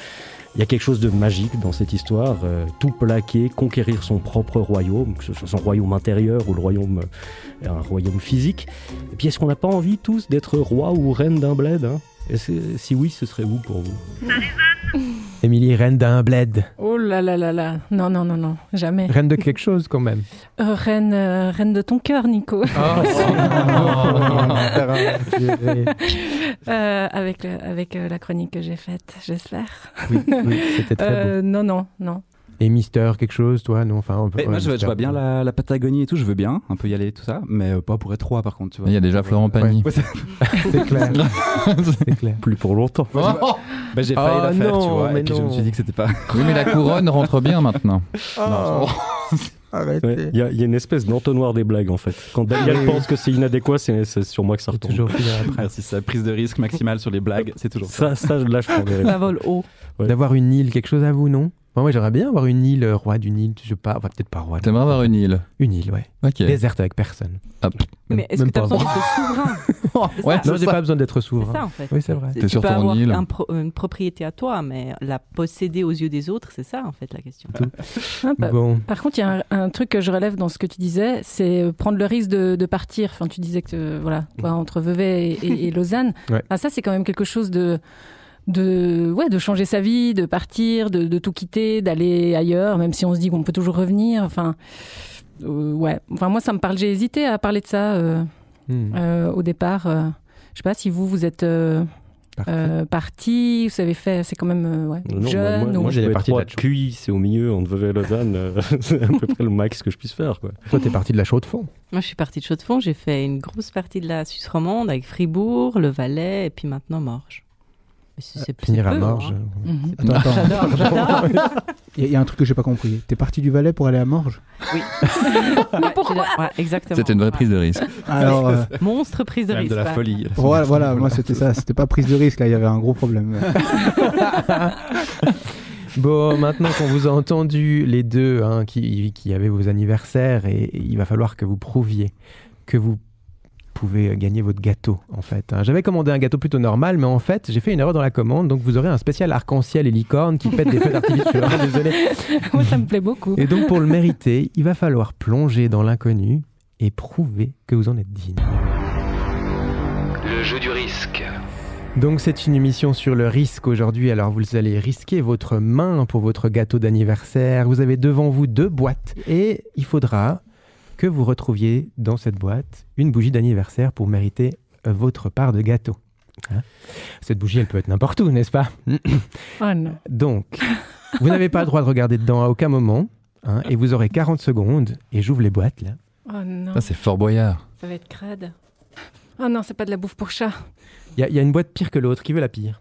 Il y a quelque chose de magique dans cette histoire, euh, tout plaquer, conquérir son propre royaume, que ce soit son royaume intérieur ou le royaume, euh, un royaume physique. Et puis est-ce qu'on n'a pas envie tous d'être roi ou reine d'un bled hein? Et Si oui, ce serait où pour vous? Émilie, reine d'un bled. Oh là là là là. Non, non, non, non, jamais. Reine de quelque chose quand même. Euh, reine, euh, reine de ton cœur, Nico. Euh, avec le- avec euh, la chronique que j'ai faite, j'espère. oui, oui, c'était très Euh, non, non, non. Et Mister, quelque chose, toi? Non, enfin. on peut- Mais moi, je, vois- Mister. je vois bien la, la Patagonie et tout, je veux bien, un peu y aller, tout ça, mais euh, pas pour être roi par contre, tu vois. Il y a déjà Florent Pagny. Ouais, c'est- clair. C'est clair. Plus pour longtemps. bah, j'ai failli Ah, la faire, tu non, vois, mais et puis je me non. suis dit que c'était pas. Oui, mais la couronne rentre bien maintenant. Oh. Arrêtez. Il y, a- il y a une espèce d'entonnoir des blagues en fait. Quand Daniel Oui. pense que c'est inadéquat, c'est sur moi que ça retombe. toujours après. Merci, ça prise de risque maximale sur les blagues, c'est toujours ça. Ça, ça, là, je prends des risques. Ça vole haut. Ouais. D'avoir une île, quelque chose à vous, non? Moi, j'aimerais bien avoir une île, euh, roi d'une île. Je sais pas, enfin, peut-être pas roi. T'aimerais avoir une île Une île, ouais. Ok. Déserte avec personne. Ah, Même- Mais est-ce que même tu as pas besoin d'être souverain C'est Ouais. Non, j'ai pas besoin d'être C'est souverain. ça en fait. Oui, c'est vrai. T'es sur peux ton avoir île. un pro- une propriété à toi, mais la posséder aux yeux des autres, c'est ça en fait la question. Ah, bah, Bon. Par contre, il y a un, un truc que je relève dans ce que tu disais, c'est euh, prendre le risque de, de partir. Enfin, tu disais que voilà, toi, entre Vevey et, et- et Lausanne, Ouais. Ah, ça c'est quand même quelque chose de de ouais de changer sa vie, de partir, de, de tout quitter, d'aller ailleurs, même si on se dit qu'on peut toujours revenir. Enfin, euh, ouais. Enfin, moi, ça me parle. J'ai hésité à parler de ça euh, Hmm. euh, au départ. euh, je sais pas si vous vous êtes euh, euh, parti, vous avez fait. C'est quand même euh, ouais, Non, jeune. moi, ou- moi, j'ai j'ai des les parties de la de QI, c'est au milieu, entre Vevey et Lausanne. c'est à peu près le max que je puisse faire. Quoi. Toi, t'es parti de la chaux de fond. Moi, je suis partie de Chaux-de-Fonds, j'ai fait une grosse partie de la Suisse romande avec Fribourg, le Valais et puis maintenant Morges. Mais c'est- c'est- c'est Finir à Morges. hein. Mhm. Attends, attends. J'adore, j'adore. Il y, a- il y a un truc que j'ai pas compris. T'es parti du Valais pour aller à Morges Ouais, pourquoi j'ai- ouais, Exactement. C'était une vraie prise de risque. Alors, euh, Monstre prise de C'est même risque. de la ouais. folie. voilà, voilà, moi c'était ça. C'était pas prise de risque, là, il y avait un gros problème. Bon, maintenant qu'on vous a entendu les deux hein, qui, qui avaient vos anniversaires, et, et il va falloir que vous prouviez que vous pouvez gagner votre gâteau, en fait. hein. J'avais commandé un gâteau plutôt normal, mais en fait, j'ai fait une erreur dans la commande, donc vous aurez un spécial arc-en-ciel et licorne qui pète des feux d'artifice. Désolé. Moi, ça me plaît beaucoup. Et donc, pour le mériter, il va falloir plonger dans l'inconnu et prouver que vous en êtes digne. Le jeu du risque. Donc c'est une émission sur le risque aujourd'hui. Alors vous allez risquer votre main pour votre gâteau d'anniversaire. Vous avez devant vous deux boîtes et il faudra que vous retrouviez dans cette boîte une bougie d'anniversaire pour mériter euh, votre part de gâteau. Hein cette bougie, elle peut être n'importe où, n'est-ce pas? Oh non. Donc, vous n'avez pas le droit de regarder dedans à aucun moment. hein, et vous aurez 40 secondes. Et j'ouvre les boîtes là. Oh non. Ça, c'est Fort Boyard. Ça va être crade. Oh non, c'est pas de la bouffe pour chat. Il y, a- il y a une boîte pire que l'autre. Qui veut la pire?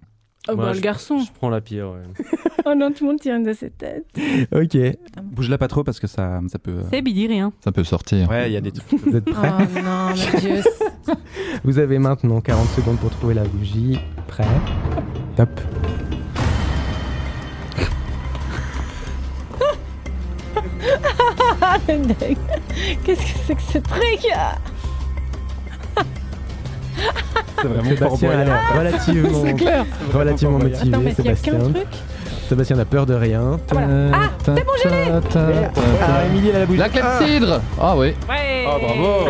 Oh Moi, bah, je- le garçon. Je prends la pire. ouais. Oh non, tout le monde tient une de ses têtes. Ok. Bouge-la pas trop parce que ça, ça peut. euh, C'est dit rien. Ça peut sortir. Ouais, il y a des trucs. Vous êtes prêts Oh non, mon Dieu. Vous avez maintenant 40 secondes pour trouver la bougie. Prêt Top. Ah. Qu'est-ce que c'est que ce truc C'est vraiment Fort Sébastien a Boyard. l'air relativement, clair. relativement Fort motivé. Attends, mais il y a Sébastien. qu'un truc Sébastien n'a peur de rien. Ah, c'est bon, je l'ai Ah, Émilie, elle a la bougie. La clepsydre Ah oui, Ouais. Oh bravo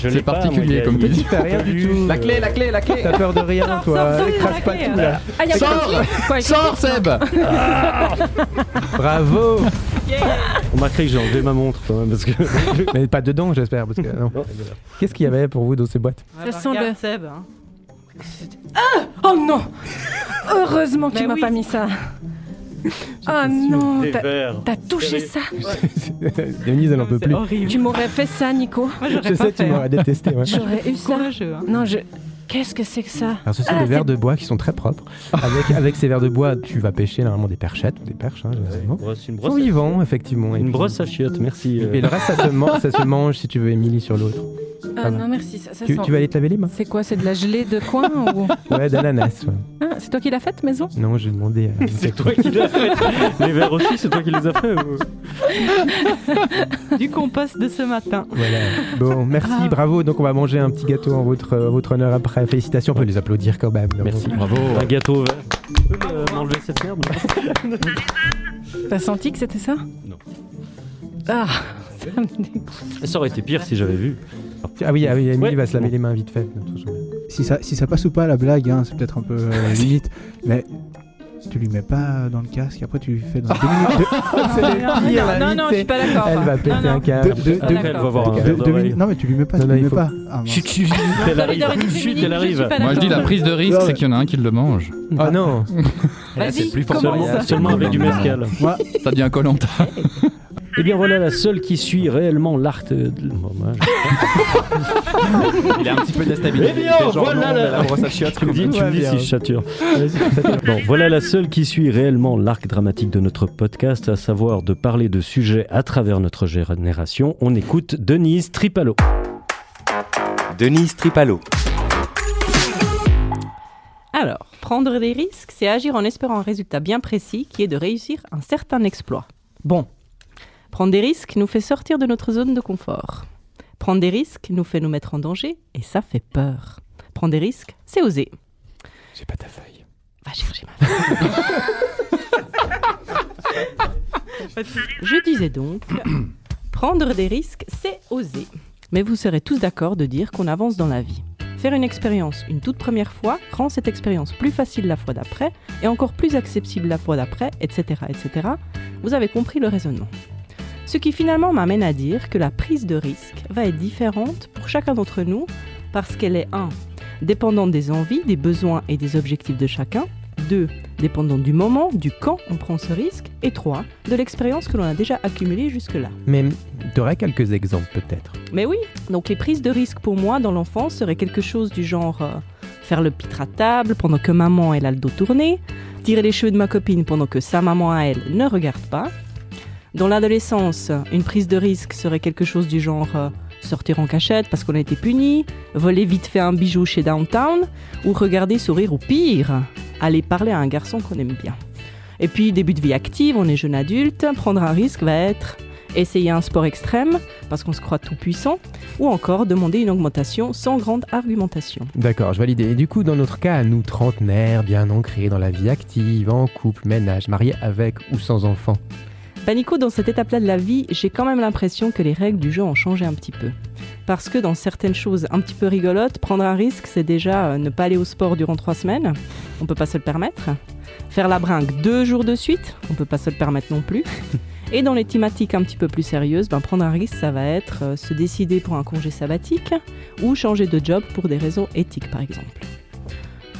c'est particulier comme. Tu fais rien du tout. La clé, la clé, la clé. T'as peur de rien, toi. sors, sors, Écrase pas clé, tout, là. Ah, il y a Sors Sors Seb Bravo. Remarquez que j'ai enlevé ma montre quand même parce que. Mais pas dedans, j'espère. Parce que, non. Qu'est-ce qu'il y avait pour vous dans ces boîtes? Ça sent le- Seb. hein. Oh non Heureusement qu'il Mais m'a oui. pas mis ça. Ah non, t'as- touché ça. Denise, elle en peut plus. horrible. Tu m'aurais fait ça, Nico. Moi, j'aurais Je pas sais, tu fait. m'aurais détesté. ouais. J'aurais eu ça. Courageux. hein. Non, je. Qu'est-ce que c'est que ça Alors, ce sont Ah, des verres de bois qui sont très propres. Avec, avec ces verres de bois, tu vas pêcher normalement des perchettes ou des perches. Hein, généralement. Brosse- une Ils sont brosse, vivants, effectivement. Une puis- brosse à chiottes, merci. euh. Et le reste, ça se, man- ça se mange si tu veux, Émilie, sur l'autre. Ah non, merci. Ça, ça Tu, sent- tu vas aller te laver les mains C'est quoi C'est de la gelée de coin ou... Ouais, d'ananas. ouais. Ah, C'est toi qui l'as faite, maison? Non, j'ai demandé. à- C'est toi qui l'as fait. Les verres aussi, c'est toi qui les as fait. ou- Du compost de ce matin. Voilà. Bon, merci, Ah. bravo. Donc, on va manger un petit gâteau en votre, euh, votre honneur après. Félicitations, on peut les applaudir quand même. Merci. Bravo Un gâteau vert. Tu peux me- m'enlever cette merde T'as senti que c'était ça Non. Ah, ça me dégoûte. Ça aurait été pire si j'avais vu. Ah oui, ah oui, Emily Ouais. va se laver les mains vite fait. Si ça, si ça passe ou pas la blague, hein, c'est peut-être un peu euh, limite, mais tu lui mets pas dans le casque, après tu lui fais dans deux minutes. Non, non, je suis pas d'accord. Elle va Non, péter non. un câble. De- de- Ah, de- d'accord. Elle va voir un verre d'oreille. Non mais tu lui mets pas, Non, tu non, lui il mets faut- pas. Ah. Chut, chut, chut, elle arrive. Chut, elle arrive. Moi je dis la prise de risque, c'est qu'il y en a un qui le mange. Oh non Vas-y, plus commence. Seulement, avec du mescal. Moi, Ça devient Colanta. Eh bien voilà la seule qui suit réellement l'art de... Bon, moi, je- Il est un petit peu déstabilisé. Eh bien, Il fait genre, voilà non, la- mais la brosse à chiottes, Tu me dis, tu me dis bien. si je sature. Bon, voilà la seule qui suit réellement l'arc dramatique de notre podcast, à savoir de parler de sujets à travers notre génération. On écoute Denise Tripalo. Denise Tripalo. Alors, prendre des risques, c'est agir en espérant un résultat bien précis qui est de réussir un certain exploit. Bon, prendre des risques nous fait sortir de notre zone de confort. Prendre des risques nous fait nous mettre en danger et ça fait peur. Prendre des risques, c'est oser. J'ai pas ta feuille. Va chercher ma Je disais donc, prendre des risques, c'est oser. Mais vous serez tous d'accord de dire qu'on avance dans la vie. Faire une expérience une toute première fois rend cette expérience plus facile la fois d'après et encore plus accessible la fois d'après, etc., etc. Vous avez compris le raisonnement. Ce qui finalement m'amène à dire que la prise de risque va être différente pour chacun d'entre nous parce qu'elle est 1. dépendante des envies, des besoins et des objectifs de chacun, 2. dépendante du moment, du quand on prend ce risque, et 3. de l'expérience que l'on a déjà accumulée jusque-là. Mais tu aurais quelques exemples peut-être. Mais oui, donc les prises de risque pour moi dans l'enfance seraient quelque chose du genre euh, faire le pitre à table pendant que maman elle a le dos tourné, tirer les cheveux de ma copine pendant que sa maman à elle ne regarde pas. Dans l'adolescence, une prise de risque serait quelque chose du genre euh, sortir en cachette parce qu'on a été puni, voler vite fait un bijou chez Downtown, ou regarder sourire ou pire, aller parler à un garçon qu'on aime bien. Et puis début de vie active, on est jeune adulte, prendre un risque va être essayer un sport extrême parce qu'on se croit tout puissant, ou encore demander une augmentation sans grande argumentation. D'accord, je valide. Et du coup, dans notre cas, nous trentenaires, bien ancrés dans la vie active, en couple, ménage, mariés avec ou sans enfants. Bah Nico, dans cette étape-là de la vie, j'ai quand même l'impression que les règles du jeu ont changé un petit peu. Parce que dans certaines choses un petit peu rigolotes, prendre un risque, c'est déjà euh, ne pas aller au sport durant trois semaines. On peut pas se le permettre. Faire la bringue deux jours de suite, on peut pas se le permettre non plus. Et dans les thématiques un petit peu plus sérieuses, ben, prendre un risque, ça va être euh, se décider pour un congé sabbatique ou changer de job pour des raisons éthiques, par exemple.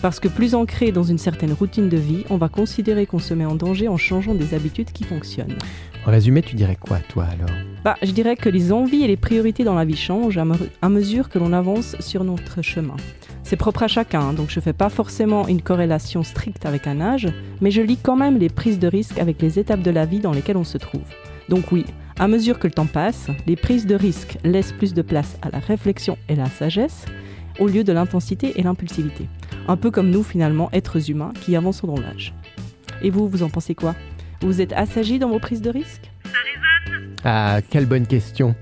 Parce que plus ancré dans une certaine routine de vie, on va considérer qu'on se met en danger en changeant des habitudes qui fonctionnent. En résumé, tu dirais quoi, toi, alors? Bah, je dirais que les envies et les priorités dans la vie changent à, me- à mesure que l'on avance sur notre chemin. C'est propre à chacun, hein, donc je fais pas forcément une corrélation stricte avec un âge, mais je lis quand même les prises de risque avec les étapes de la vie dans lesquelles on se trouve. Donc oui, à mesure que le temps passe, les prises de risque laissent plus de place à la réflexion et la sagesse, au lieu de l'intensité et l'impulsivité. Un peu comme nous finalement, êtres humains, qui avançons dans l'âge. Et vous, vous en pensez quoi? Vous êtes assagi dans vos prises de risque Ah, quelle bonne question.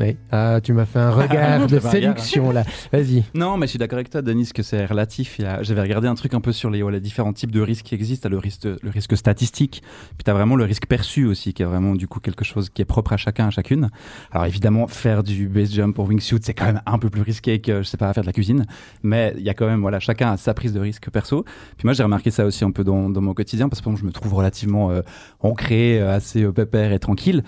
Oui. Ah, tu m'as fait un regard de un regard. séduction, là. Vas-y. Non, mais je suis d'accord avec toi, Denis, que c'est relatif. A- J'avais regardé un truc un peu sur les, les différents types de risques qui existent. T'as le risque, le risque statistique, puis tu as vraiment le risque perçu aussi, qui est vraiment du coup quelque chose qui est propre à chacun, à chacune. Alors évidemment, faire du base jump ou wingsuit, c'est quand même un peu plus risqué que, je sais pas, faire de la cuisine. Mais il y a quand même, voilà, chacun a sa prise de risque perso. Puis moi, j'ai remarqué ça aussi un peu dans, dans mon quotidien, parce que exemple, je me trouve relativement euh, ancré, euh, assez euh, pépère et tranquille.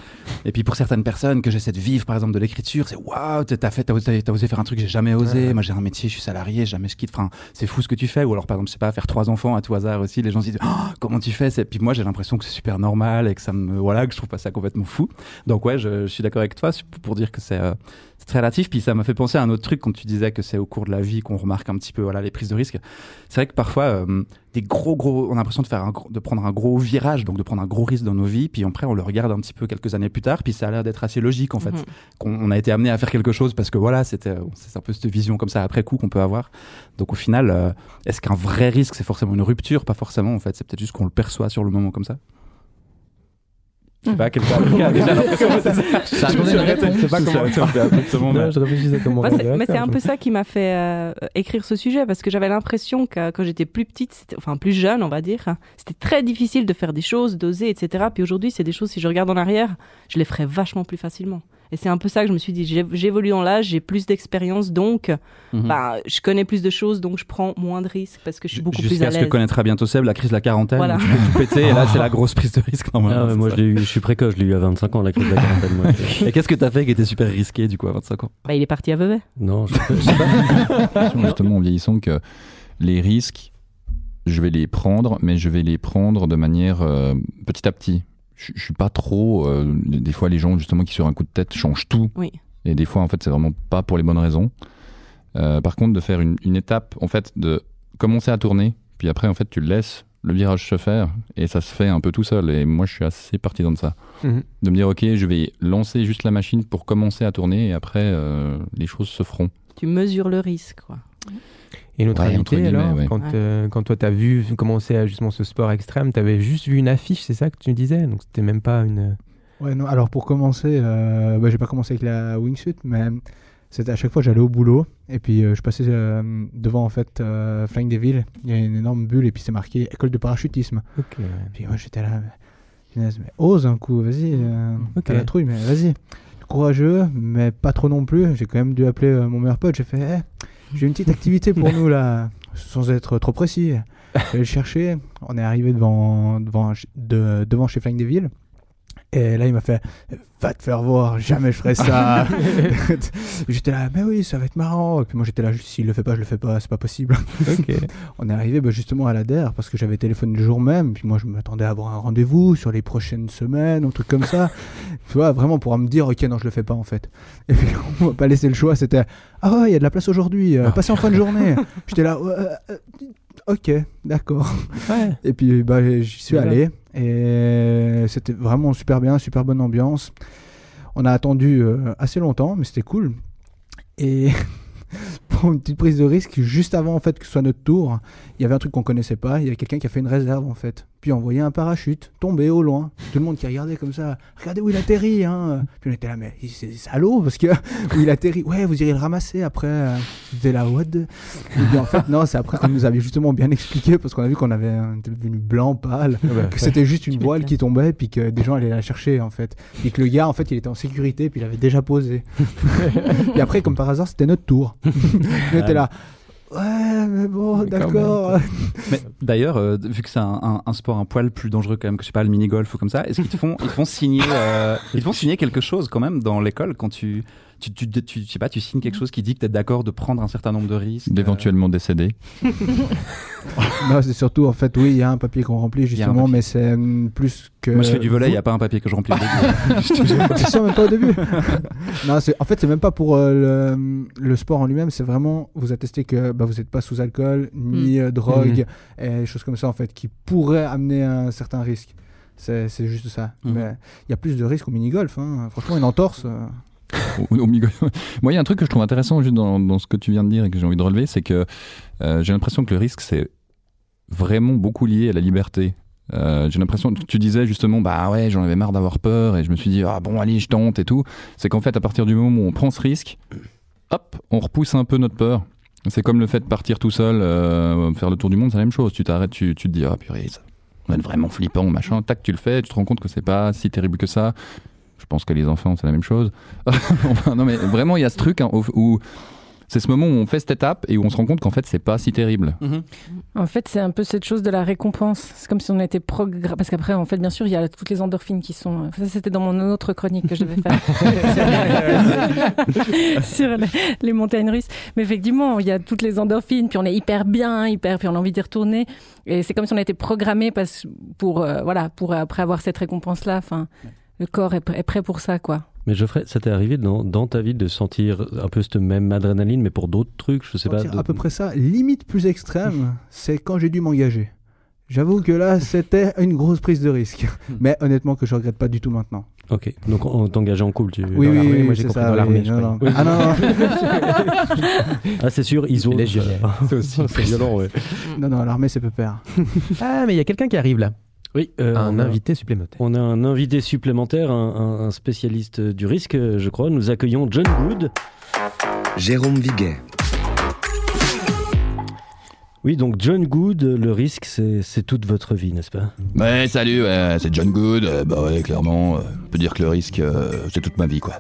Et puis pour certaines personnes que j'essaie de vivre, par exemple, de l'écriture, c'est waouh, t'as fait, t'as osé, faire un truc que j'ai jamais osé. Moi, j'ai un métier, je suis salarié, jamais je quitte. Enfin, c'est fou ce que tu fais. Ou alors, par exemple, je sais pas, faire trois enfants à tout hasard aussi. Les gens se disent, Oh, comment tu fais? C'est- Puis moi, j'ai l'impression que c'est super normal et que ça me, voilà, que je trouve pas ça complètement fou. Donc ouais, je, je suis d'accord avec toi pour dire que c'est euh, c'est très relatif. Puis ça m'a fait penser à un autre truc quand tu disais que c'est au cours de la vie qu'on remarque un petit peu voilà les prises de risque. C'est vrai que parfois euh, des gros gros, on a l'impression de faire un, de prendre un gros virage, donc de prendre un gros risque dans nos vies. Puis après, on le regarde un petit peu quelques années plus tard. Puis ça a l'air d'être assez logique en fait. Mhm. Qu'on on a été amené à faire quelque chose parce que voilà, c'était c'est un peu cette vision comme ça après coup qu'on peut avoir. Donc au final, euh, est-ce qu'un vrai risque c'est forcément une rupture? Pas forcément en fait. C'est peut-être juste qu'on le perçoit sur le moment comme ça. Je sais pas, déjà l'impression ça. Je sais pas comment ça fait mais- Non, je réfléchissais comment Moi, on c'est- mais un peu ça qui m'a fait euh, écrire ce sujet parce que j'avais l'impression que quand j'étais plus petite, c'était- enfin plus jeune, on va dire, c'était très difficile de faire des choses, d'oser, etc. Puis aujourd'hui, c'est des choses, si je regarde en arrière, je les ferais vachement plus facilement. Et c'est un peu ça que je me suis dit. J'évolue dans l'âge, j'ai plus d'expérience, donc Mhm. bah, je connais plus de choses, donc je prends moins de risques parce que je suis beaucoup plus à Jusqu'à ce que l'aise. connaîtra bientôt Seb la crise de la quarantaine. Voilà. Tu peux tout péter et là, c'est la grosse prise de risque normalement. Ah ouais, moi, je, l'ai eu- je suis précoce, je l'ai eu à 25 ans, la crise de la quarantaine. moi. Et qu'est-ce que t'as fait qui était super risqué du coup à 25 ans? Bah, il est parti à Vevey. Non, je je sais pas. justement en vieillissant que les risques, je vais les prendre, mais je vais les prendre de manière euh, petit à petit. Je, je suis pas trop. euh, des fois, les gens justement qui sur un coup de tête changent tout. Oui. Et des fois, en fait, c'est vraiment pas pour les bonnes raisons. Euh, par contre, de faire une, une étape, en fait, de commencer à tourner, puis après, en fait, tu laisses le virage se faire et ça se fait un peu tout seul. Et moi, je suis assez partisan de ça. Mhm. De me dire, ok, je vais lancer juste la machine pour commencer à tourner et après, euh, les choses se feront. Tu mesures le risque, quoi. Et notre Ouais, invité, alors, ouais. quand, Ouais. euh, quand toi, tu as vu commencer à, justement ce sport extrême, tu avais juste vu une affiche, c'est ça que tu disais? Donc, c'était même pas une. Ouais, non, alors pour commencer, euh, bah, j'ai pas commencé avec la wingsuit, mais c'était à chaque fois j'allais au boulot et puis euh, je passais euh, devant en fait euh, Flying Devil, il y a une énorme bulle et puis c'est marqué école de parachutisme. Ok, ouais. Puis moi j'étais là, mais, mais ose un coup, vas-y, euh, t'as la trouille, mais vas-y. Courageux, mais pas trop non plus. J'ai quand même dû appeler euh, mon meilleur pote, j'ai fait, Eh, j'ai une petite activité pour nous là, sans être trop précis. Je vais le chercher, on est arrivé devant, devant, de- devant chez Flying Devil. Et là, il m'a fait Va te faire voir, jamais je ferai ça. j'étais là, mais oui, ça va être marrant. Et puis moi, j'étais là, s'il le fait pas, je le fais pas, c'est pas possible. On est arrivé bah, justement à la DER parce que j'avais téléphoné le jour même. Puis moi, je m'attendais à avoir un rendez-vous sur les prochaines semaines, un truc comme ça. tu vois, vraiment pour me dire, ok, non, je le fais pas en fait. Et puis on m'a pas laissé le choix. C'était, ah ouais, il y a de la place aujourd'hui, euh, passez en fin de journée. J'étais là, euh, euh, ok, d'accord. Ouais. Et puis bah, j'y suis Voilà. allé et c'était vraiment super bien, super bonne ambiance. On a attendu euh, assez longtemps, mais c'était cool. Et pour une petite prise de risque, juste avant en fait que ce soit notre tour, il y avait un truc qu'on connaissait pas. Il y a quelqu'un qui a fait une réserve en fait, puis envoyé un parachute tomber au loin. Tout le monde qui regardait comme ça, regardez où il atterrit. Hein. Puis on était là, mais c'est salaud parce que où il atterrit, ouais, vous irez le ramasser après. C'était là, what the... Et puis en fait, non, c'est après qu'on nous avait justement bien expliqué parce qu'on a vu qu'on avait était devenu blanc, pâle, que c'était juste une voile qui tombait, puis que des gens allaient la chercher en fait. Et que le gars, en fait, il était en sécurité, puis il avait déjà posé. et après, comme par hasard, c'était notre tour. on était là. Mais bon, d'accord. Mais d'ailleurs, euh, vu que c'est un, un- un sport un poil plus dangereux quand même que je sais pas le mini golf ou comme ça, est-ce qu'ils te font ils te font signer euh, ils te font signer quelque chose quand même dans l'école quand tu tu, tu, tu, sais pas, tu signes quelque chose qui dit que tu es d'accord de prendre un certain nombre de risques. euh, D'éventuellement décéder. non, c'est surtout, en fait, oui, il y a un papier qu'on remplit justement, mais c'est hum, plus que. Moi, je fais du volet, il n'y a pas un papier que je remplis. au début. C'est ça, même pas au début. non, c'est- en fait, c'est même pas pour euh, le, le sport en lui-même, c'est vraiment vous attester que bah, vous n'êtes pas sous alcool, ni euh, drogue, et des choses comme ça, en fait, qui pourraient amener un certain risque. C'est c'est juste ça. Mhm. Mais il y a plus de risques au mini-golf. hein. Franchement, une entorse. euh. Moi, il y a un truc que je trouve intéressant juste dans, dans ce que tu viens de dire et que j'ai envie de relever, c'est que euh, j'ai l'impression que le risque, c'est vraiment beaucoup lié à la liberté. Euh, j'ai l'impression, tu disais justement, bah ouais, j'en avais marre d'avoir peur et je me suis dit, ah bon, allez, je tente et tout. C'est qu'en fait, à partir du moment où on prend ce risque, hop, on repousse un peu notre peur. C'est comme le fait de partir tout seul, euh, faire le tour du monde, c'est la même chose. Tu t'arrêtes, tu, tu te dis, ah purée, ça va être vraiment flippant, machin. Tac, tu le fais, tu te rends compte que c'est pas si terrible que ça. Je pense que les enfants, c'est la même chose. Non, mais vraiment, il y a ce truc hein, où, où c'est ce moment où on fait cette étape et où on se rend compte qu'en fait, c'est pas si terrible. Mhm. En fait, c'est un peu cette chose de la récompense. C'est comme si on était programmé. Parce qu'après, en fait, bien sûr, il y a toutes les endorphines qui sont. Ça, c'était dans mon autre chronique que je devais faire. sur les, montagnes russes. Mais effectivement, il y a toutes les endorphines, puis on est hyper bien, hyper, puis on a envie d'y retourner. Et c'est comme si on était programmé parce, pour, euh, voilà, pour après avoir cette récompense-là. Enfin, le corps est, pr- est prêt pour ça, quoi. Mais Geoffrey, ça t'est arrivé dans, dans ta vie de sentir un peu cette même adrénaline, mais pour d'autres trucs, je sais pas. à peu près ça. Limite plus extrême, c'est quand j'ai dû m'engager. J'avoue que là, c'était une grosse prise de risque. Mais honnêtement, que je regrette pas du tout maintenant. Ok, donc on t'engageait en couple. Tu... Oui, dans oui, l'armée, oui, moi, j'ai c'est compris ça, dans oui, l'armée, non, non. Ah non, non. Ah, c'est sûr, ISO. Légionnaire. C'est aussi violent, ouais. non, non, l'armée, c'est pépère. Ah, mais il y a quelqu'un qui arrive là. Oui, euh, Un on a- invité supplémentaire. On a un invité supplémentaire, un, un- un spécialiste du risque, je crois. Nous accueillons John Good. Jérôme Viguet. Oui, donc John Good, le risque, c'est toute votre vie, n'est-ce pas? Ouais, salut, ouais, c'est John Good. Euh, bah ouais, clairement, euh, on peut dire que le risque, euh, c'est toute ma vie, quoi.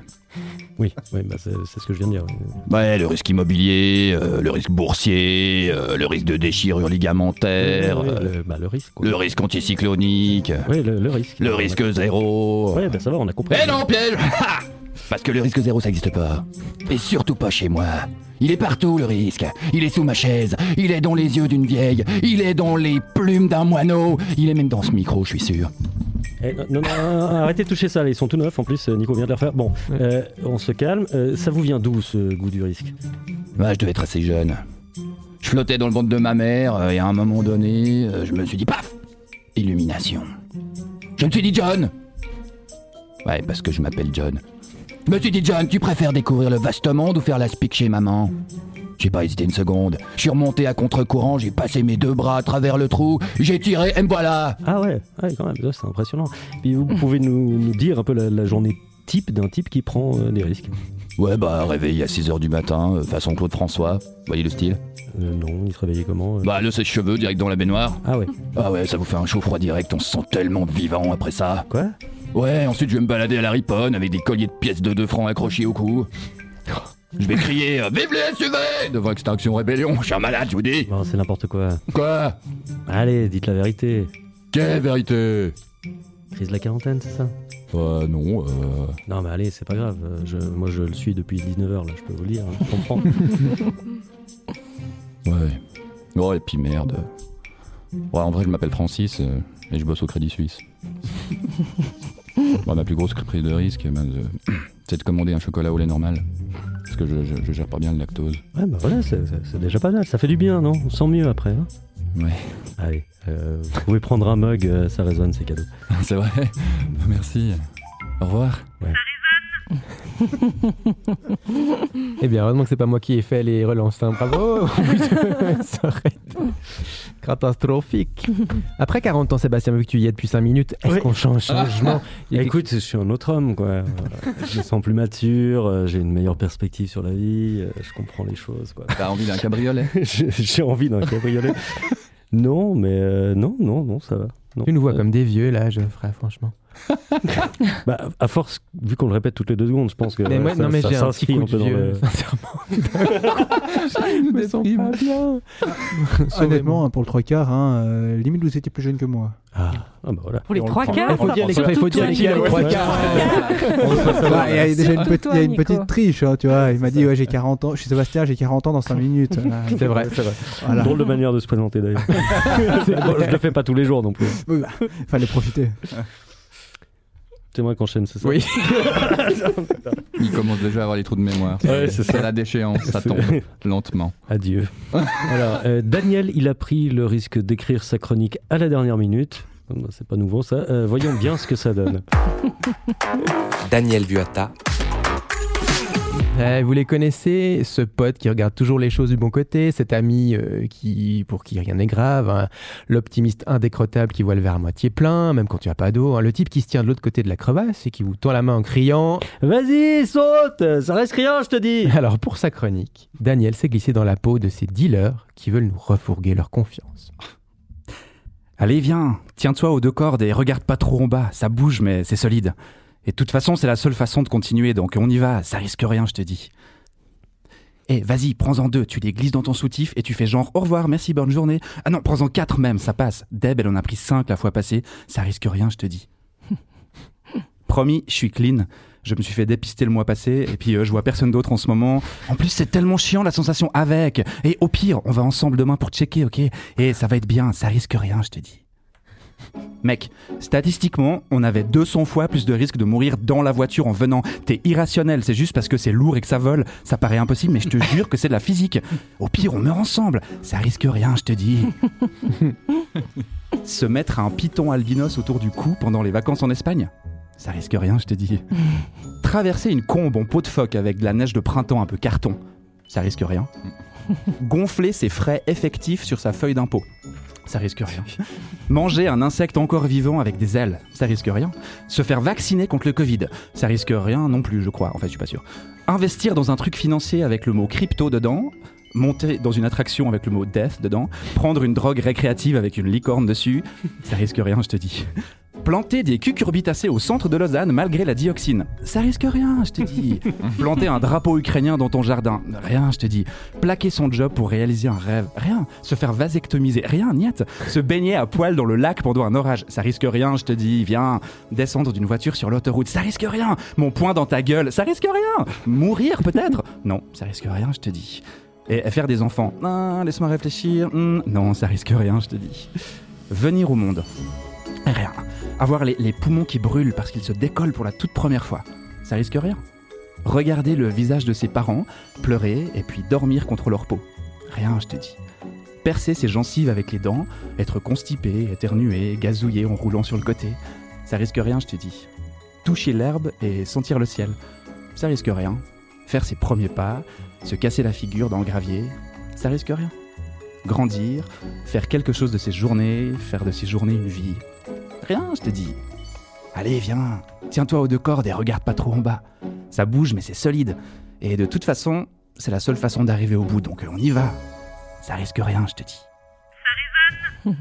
Oui, oui bah c'est ce que je viens de dire. Ouais, le risque immobilier, euh, le risque boursier, euh, le risque de déchirure ligamentaire, Oui, oui, euh, le, bah, le risque. quoi. le risque anticyclonique, Oui, le, le risque. le risque zéro. Ouais, bah ça va, on a compris. Eh non, piège Parce que le risque zéro, ça n'existe pas. Et surtout pas chez moi. Il est partout, le risque. Il est sous ma chaise. Il est dans les yeux d'une vieille. Il est dans les plumes d'un moineau. Il est même dans ce micro, je suis sûr. Eh, non, non, non, arrêtez de toucher ça, ils sont tout neufs. En plus, euh, Nico vient de les refaire. Bon, euh, on se calme. Euh, ça vous vient d'où ce goût du risque? Ouais, je devais être assez jeune. Je flottais dans le ventre de ma mère et à un moment donné, je me suis dit paf Illumination. Je me suis dit John Ouais, parce que je m'appelle John. Suis dit John, tu préfères découvrir le vaste monde ou faire la spic chez maman? J'ai pas hésité une seconde. Je suis remonté à contre-courant, j'ai passé mes deux bras à travers le trou, j'ai tiré et me voilà Ah ouais, ouais quand même, c'est impressionnant. Puis vous pouvez nous, nous dire un peu la, la journée type d'un type qui prend euh, des risques Ouais, bah réveillé à 6h du matin, euh, façon Claude François. Voyez le style? Euh, Non, il se réveillait comment Bah le sèche-cheveux direct dans la baignoire. Ah ouais. Ah ouais, ça vous fait un chaud froid direct, on se sent tellement vivant après ça. Quoi? Ouais, ensuite je vais me balader à la riponne avec des colliers de pièces de 2 francs accrochés au cou. Je vais crier euh, Vive les SUV devant Extinction Rébellion, je suis un malade, je vous dis. Bon, c'est n'importe quoi. Quoi? Allez, dites la vérité. Quelle vérité? Crise de la quarantaine, c'est ça? Euh, non, euh. Non, mais allez, c'est pas grave. euh, Je, moi, je le suis depuis 19h, là, je peux vous le dire. hein, je comprends. Ouais. Oh, et puis merde. Ouais, en vrai, je m'appelle Francis euh, et je bosse au Crédit Suisse. Bon, ma plus grosse prise de risque, ben, de- c'est de commander un chocolat au lait normal. Parce que je, je- je gère pas bien le lactose. ouais, bah voilà, c'est déjà pas mal. Ça fait du bien, non? On se sent mieux après. hein? Ouais. allez, euh, vous pouvez prendre un mug, euh, ça résonne, c'est cadeau. C'est vrai Merci. Au revoir. Eh bien, heureusement que c'est pas moi qui ai fait les relances. hein. Bravo été catastrophique. Après 40 ans, Sébastien, vu que tu y es depuis 5 minutes, est-ce Oui. qu'on change changement? Il y a Écoute, je suis un autre homme, quoi. Je me sens plus mature, euh, j'ai une meilleure perspective sur la vie, euh, je comprends les choses, quoi. T'as envie d'un cabriolet? J'ai j'ai envie d'un cabriolet. Non, mais euh, non, non, non, ça va. Non. Tu nous vois Euh, comme des vieux, là, Geoffrey, franchement. Bah, à force, vu qu'on le répète toutes les deux secondes, je pense que Mais ouais, ça, non, mais ça j'ai un petit s'inscrit coup un de peu dans vieux, le... sincèrement. Je me sens pas bien. Honnêtement, pour le trois quarts, hein, euh, limite vous étiez plus jeune que moi. Ah, ah, bah voilà. Pour les trois quarts, Il faut ça dire les, trois quarts. Il y a déjà une, petite- une petite triche, hein, tu vois. Il m'a dit, ouais, j'ai 40 ans. Je suis Sébastien, j'ai 40 ans dans 5 minutes. C'est vrai, c'est vrai. Drôle de manière de se présenter d'ailleurs. Je le fais pas tous les jours non plus. Oui, bah, fallait profiter. C'est moi qui enchaîne, c'est ça Oui. Il commence déjà à avoir les trous de mémoire. Ouais, c'est ça. la déchéance, ça tombe lentement. Adieu. Alors, euh, Daniel, il a pris le risque d'écrire sa chronique à la dernière minute. Bah, C'est pas nouveau ça. Euh, voyons bien ce que ça donne. Daniel Vuata, Eh, vous les connaissez, ce pote qui regarde toujours les choses du bon côté, cet ami euh, qui, pour qui rien n'est grave, hein, l'optimiste indécrottable qui voit le verre à moitié plein, même quand tu as pas d'eau, hein, le type qui se tient de l'autre côté de la crevasse et qui vous tend la main en criant. Vas-y, saute Ça reste rien, je te dis Alors pour sa chronique, Daniel s'est glissé dans la peau de ces dealers qui veulent nous refourguer leur confiance. Allez, viens, tiens-toi aux deux cordes et regarde pas trop en bas. Ça bouge, mais c'est solide. Et de toute façon, c'est la seule façon de continuer, donc on y va, ça risque rien, je te dis. Eh, vas-y, prends-en deux, tu les glisses dans ton soutif et tu fais genre au revoir, merci, bonne journée. Ah non, prends-en quatre même, ça passe. Deb, elle en a pris cinq la fois passée, ça risque rien, je te dis. Promis, je suis clean. Je me suis fait dépister le mois passé et puis euh, je vois personne d'autre en ce moment. En plus, c'est tellement chiant la sensation avec. Et au pire, on va ensemble demain pour checker, ok? Et ça va être bien, ça risque rien, je te dis. Mec, statistiquement, on avait 200 fois plus de risque de mourir dans la voiture en venant. T'es irrationnel, c'est juste parce que c'est lourd et que ça vole. Ça paraît impossible, mais je te jure que c'est de la physique. Au pire, on meurt ensemble. Ça risque rien, je te dis. Se mettre un python albinos autour du cou pendant les vacances en Espagne? Ça risque rien, je te dis. Traverser une combe en peau de phoque avec de la neige de printemps un peu carton Ça risque rien. Gonfler ses frais effectifs sur sa feuille d'impôt Ça risque rien. Manger un insecte encore vivant avec des ailes, ça risque rien. Se faire vacciner contre le Covid, ça risque rien non plus, je crois. En fait, je suis pas sûr. Investir dans un truc financier avec le mot crypto dedans, monter dans une attraction avec le mot death dedans, prendre une drogue récréative avec une licorne dessus, ça risque rien, je te dis. Planter des cucurbitacées au centre de Lausanne malgré la dioxine, ça risque rien, je te dis. Planter un drapeau ukrainien dans ton jardin, rien, je te dis. Plaquer son job pour réaliser un rêve, rien. Se faire vasectomiser, rien, niet. Se baigner à poil dans le lac pendant un orage, ça risque rien, je te dis. Viens, descendre d'une voiture sur l'autoroute, ça risque rien. Mon poing dans ta gueule, ça risque rien. Mourir peut-être? Non, ça risque rien, je te dis. Et faire des enfants, ah, laisse-moi réfléchir. Hmm, non, ça risque rien, je te dis. Venir au monde, rien. Avoir les, poumons qui brûlent parce qu'ils se décollent pour la toute première fois, ça risque rien. Regarder le visage de ses parents, pleurer et puis dormir contre leur peau, rien, je te dis. Percer ses gencives avec les dents, être constipé, éternuer, gazouiller en roulant sur le côté, ça risque rien, je te dis. Toucher l'herbe et sentir le ciel, ça risque rien. Faire ses premiers pas, se casser la figure dans le gravier, ça risque rien. Grandir, faire quelque chose de ses journées, faire de ses journées une vie. Rien, je te dis. Allez, viens, tiens-toi aux deux cordes et regarde pas trop en bas. Ça bouge, mais c'est solide. Et de toute façon, c'est la seule façon d'arriver au bout, donc on y va. Ça risque rien, je te dis.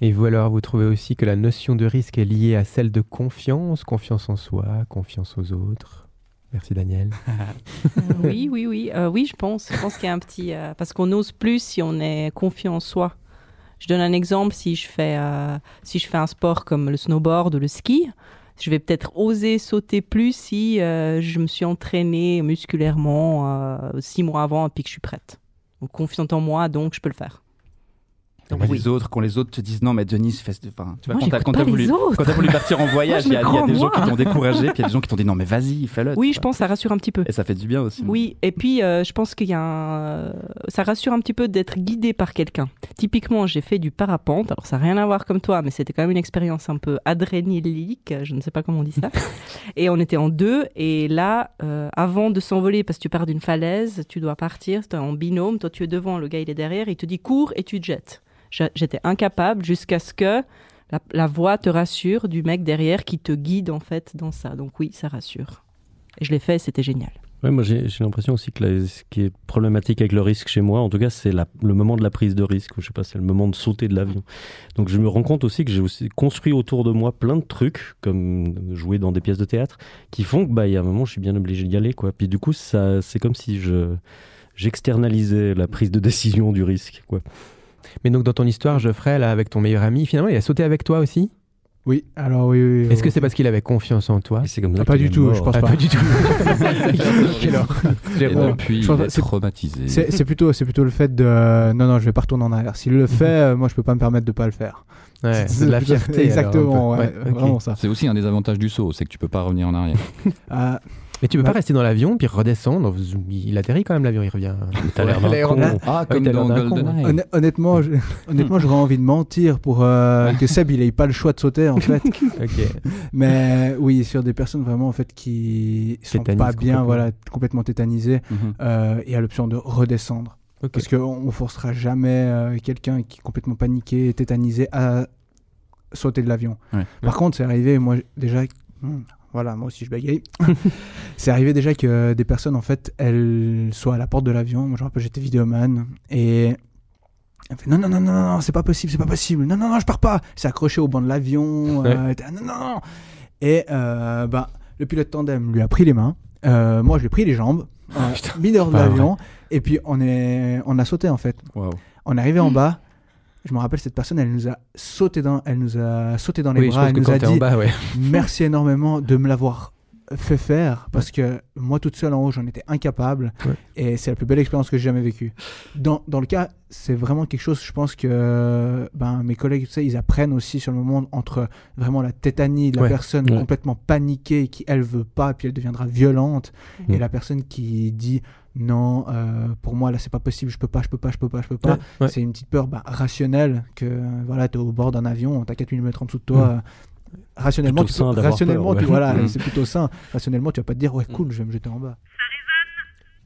Et vous alors, vous trouvez aussi que la notion de risque est liée à celle de confiance, confiance en soi, confiance aux autres Merci Daniel. oui, oui, oui. Euh, oui, je pense. Je pense qu'il y a un petit... euh, parce qu'on ose plus si on est confiant en soi. Je donne un exemple. Si je fais, euh, si je fais un sport comme le snowboard ou le ski, je vais peut-être oser sauter plus si euh, je me suis entraînée musculairement euh, six mois avant et puis que je suis prête. Confiante en moi, donc je peux le faire. Donc les autres, quand les autres te disent non, mais Denis, fais, enfin, tu vois, Moi, quand t'as- voulu, voulu partir en voyage, il y a, y des en gens qui t'ont découragé, puis il y a des gens qui t'ont dit non, mais vas-y, fais-le. Oui, je pense que ça rassure un petit peu. Et ça fait du bien aussi. Oui, et puis euh, je pense qu'il y a un... ça rassure un petit peu d'être guidé par quelqu'un. Typiquement, j'ai fait du parapente, alors ça n'a rien à voir comme toi, mais c'était quand même une expérience un peu adrénalique, je ne sais pas comment on dit ça. et on était en deux, et là, euh, avant de s'envoler, parce que tu pars d'une falaise, tu dois partir, tu es en binôme, toi tu es devant, le gars il est derrière, il te dit cours et tu te jettes. J'étais incapable jusqu'à ce que la, voix te rassure du mec derrière qui te guide en fait dans ça. Donc oui, ça rassure. Et je l'ai fait, c'était génial. Ouais, moi j'ai l'impression aussi que ce qui est problématique avec le risque chez moi, en tout cas, c'est le moment de la prise de risque. ou Je sais pas, c'est le moment de sauter de l'avion. Donc je me rends compte aussi que j'ai construit autour de moi plein de trucs, comme jouer dans des pièces de théâtre, qui font que bah y a un moment je suis bien obligé d'y aller quoi. Puis du coup c'est comme si je j'externalisais la prise de décision du risque quoi. Mais donc dans ton histoire, Geoffrey, là, avec ton meilleur ami, finalement, il a sauté avec toi aussi? Oui, alors oui, oui. Est-ce que oui. c'est parce qu'il avait confiance en toi? C'est comme Ah, ça pas du tout, mort. je pense Ah, pas. pas du tout. Quelle horreur. Et Jérôme. depuis, je pense il que est c'est- traumatisé. C'est plutôt, c'est plutôt le fait de non, non, je vais pas retourner en arrière. S'il le fait, euh, moi, je peux pas me permettre de pas le faire. Ouais, c'est de la fierté. Exactement, ouais, vraiment ça. C'est aussi un des avantages du saut, c'est que tu peux pas revenir en arrière. Mais tu peux Ouais. pas rester dans l'avion puis redescendre. Il atterrit quand même l'avion, il revient. T'as l'air d'un Ouais, con. on- Ah, comme t'as l'air dans d'un GoldenEye. honnêtement, je- honnêtement, j'aurais envie de mentir pour euh, que Seb il ait pas le choix de sauter en fait. Ok. Mais oui, sur des personnes vraiment en fait qui sont pas bien, complètement. voilà, complètement tétanisées, Mhm. euh, il y a l'option de redescendre. Parce qu'on ne forcera jamais euh, quelqu'un qui est complètement paniqué et tétanisé à sauter de l'avion. Ouais. Par contre, c'est arrivé, moi, déjà... hmm, voilà, moi aussi je bégaye. c'est arrivé déjà que des personnes, en fait, elles soient à la porte de l'avion. Moi, je me rappelle, j'étais vidéoman. Et... Elle fait non, non, non, non, non, c'est pas possible, c'est pas possible. Non, non, non, je pars pas. C'est accroché au banc de l'avion. euh, elle était, Ah, non, non, non. Et euh, bah, le pilote tandem lui a pris les mains. Euh, moi, je lui ai pris les jambes. euh, mis dehors de l'avion. Et puis, on, est, on a sauté, en fait. On est arrivé en bas. Je me rappelle, cette personne, elle nous a sauté dans, elle nous a sauté dans les Oui, bras. Elle nous a dit bas, ouais. merci énormément de me l'avoir fait faire parce que moi toute seule en haut j'en étais incapable Ouais. et c'est la plus belle expérience que j'ai jamais vécue. Dans, dans le cas, c'est vraiment quelque chose, je pense que ben, mes collègues, tu sais, ils apprennent aussi sur le moment entre vraiment la tétanie de la Ouais. personne Ouais. complètement paniquée qui elle veut pas puis elle deviendra violente Mhm. et la personne qui dit non euh, pour moi là c'est pas possible je peux pas je peux pas je peux pas je peux pas Ouais, ouais. c'est une petite peur bah, rationnelle que voilà t'es au bord d'un avion t'as 4 mm en dessous de toi Mhm. euh, rationnellement tu rationnellement peur, tu ouais. voilà Mhm. c'est plutôt sain rationnellement tu vas pas te dire ouais cool je vais me jeter en bas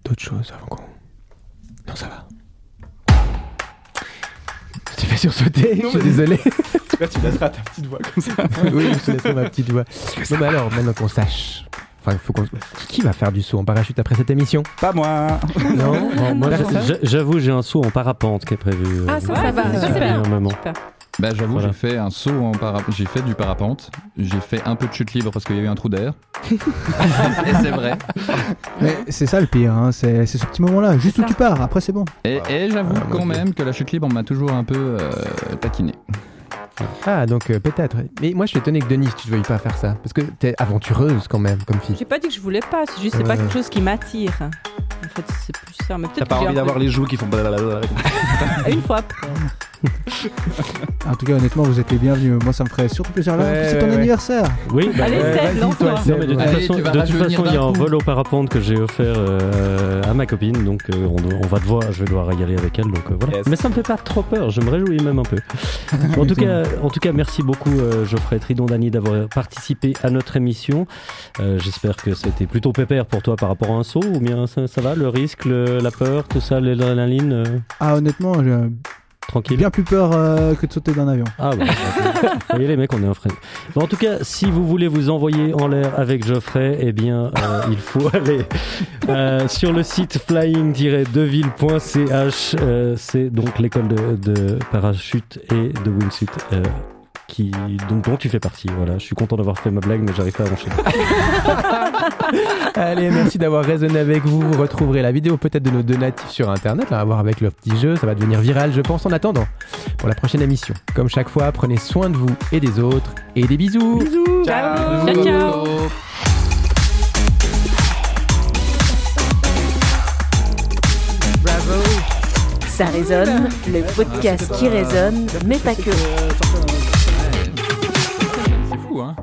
D'autres choses avant qu'on. Non, ça va. Tu fais sursauté, je suis désolé. Tu laisseras ta petite voix comme ça. oui, je te laisserai ma petite voix. Bon, bah alors, maintenant qu'on sache. Enfin, il faut qu'on. Qui va faire du saut en parachute après cette émission? Pas moi. Non, moi, j'avoue, j'ai un saut en parapente qui est prévu. euh, Ah, ça, ça va, depuis super. Super. Bah, j'avoue, Voilà. j'ai fait un saut en parapente. J'ai fait du parapente. J'ai fait un peu de chute libre parce qu'il y a eu un trou d'air. Et c'est vrai. Mais c'est ça le pire, hein, c'est c'est ce petit moment-là, juste où tu pars, après c'est bon. Et, et j'avoue Ah, quand même que la chute libre, on m'a toujours un peu euh, taquiné. Ah, donc euh, peut-être. Mais moi, je suis étonné que Denise, tu ne veuilles pas faire ça. Parce que t'es aventureuse quand même, comme fille. J'ai pas dit que je voulais pas, c'est juste c'est Ouais. pas quelque chose qui m'attire. En fait, c'est plus ça. Mais T'as peut-être pas que j'ai envie d'avoir peu- les joues qui font blablabla. une fois. En tout cas, honnêtement, vous êtes les bienvenus. Moi, ça me ferait surtout plaisir là. Ouais, c'est ton ouais. anniversaire. Oui, bah, Allez, ouais, Seb, lance-toi. toi, Non, mais de toute. Allez, façon, de toute rajeunir façon, il y a un vol au parapente que j'ai offert euh, à ma copine, donc euh, on, on va devoir, je vais devoir y aller avec elle, donc euh, voilà. Yes. Mais ça me fait pas trop peur, je me réjouis même un peu. en tout cas, en tout cas, merci beaucoup euh, Geoffrey Tridon-Dany d'avoir participé à notre émission. Euh, J'espère que c'était plutôt pépère pour toi par rapport à un saut, ou bien ça, ça va, le risque, le- la peur, tout ça, l'adrénaline, euh, Ah, honnêtement, j'ai tranquille. bien plus peur euh, que de sauter d'un avion. Ah bah, vous voyez les mecs, on est un frère. Bon, en tout cas, si vous voulez vous envoyer en l'air avec Geoffrey, eh bien, euh, il faut aller euh, sur le site flying-deville.ch. Euh, c'est donc l'école de, de parachute et de wingsuit. Qui, donc, dont tu fais partie. Voilà, je suis content d'avoir fait ma blague, mais j'arrive pas à enchaîner. Allez, merci d'avoir raisonné avec vous. Vous retrouverez la vidéo peut-être de nos deux natifs sur internet, là, à voir avec leur petit jeu. Ça va devenir viral, je pense, en attendant. Pour la prochaine émission, comme chaque fois, prenez soin de vous et des autres. Et des bisous. Ciao, ciao. ciao. Ça résonne, le podcast qui résonne, mais pas que. Uau.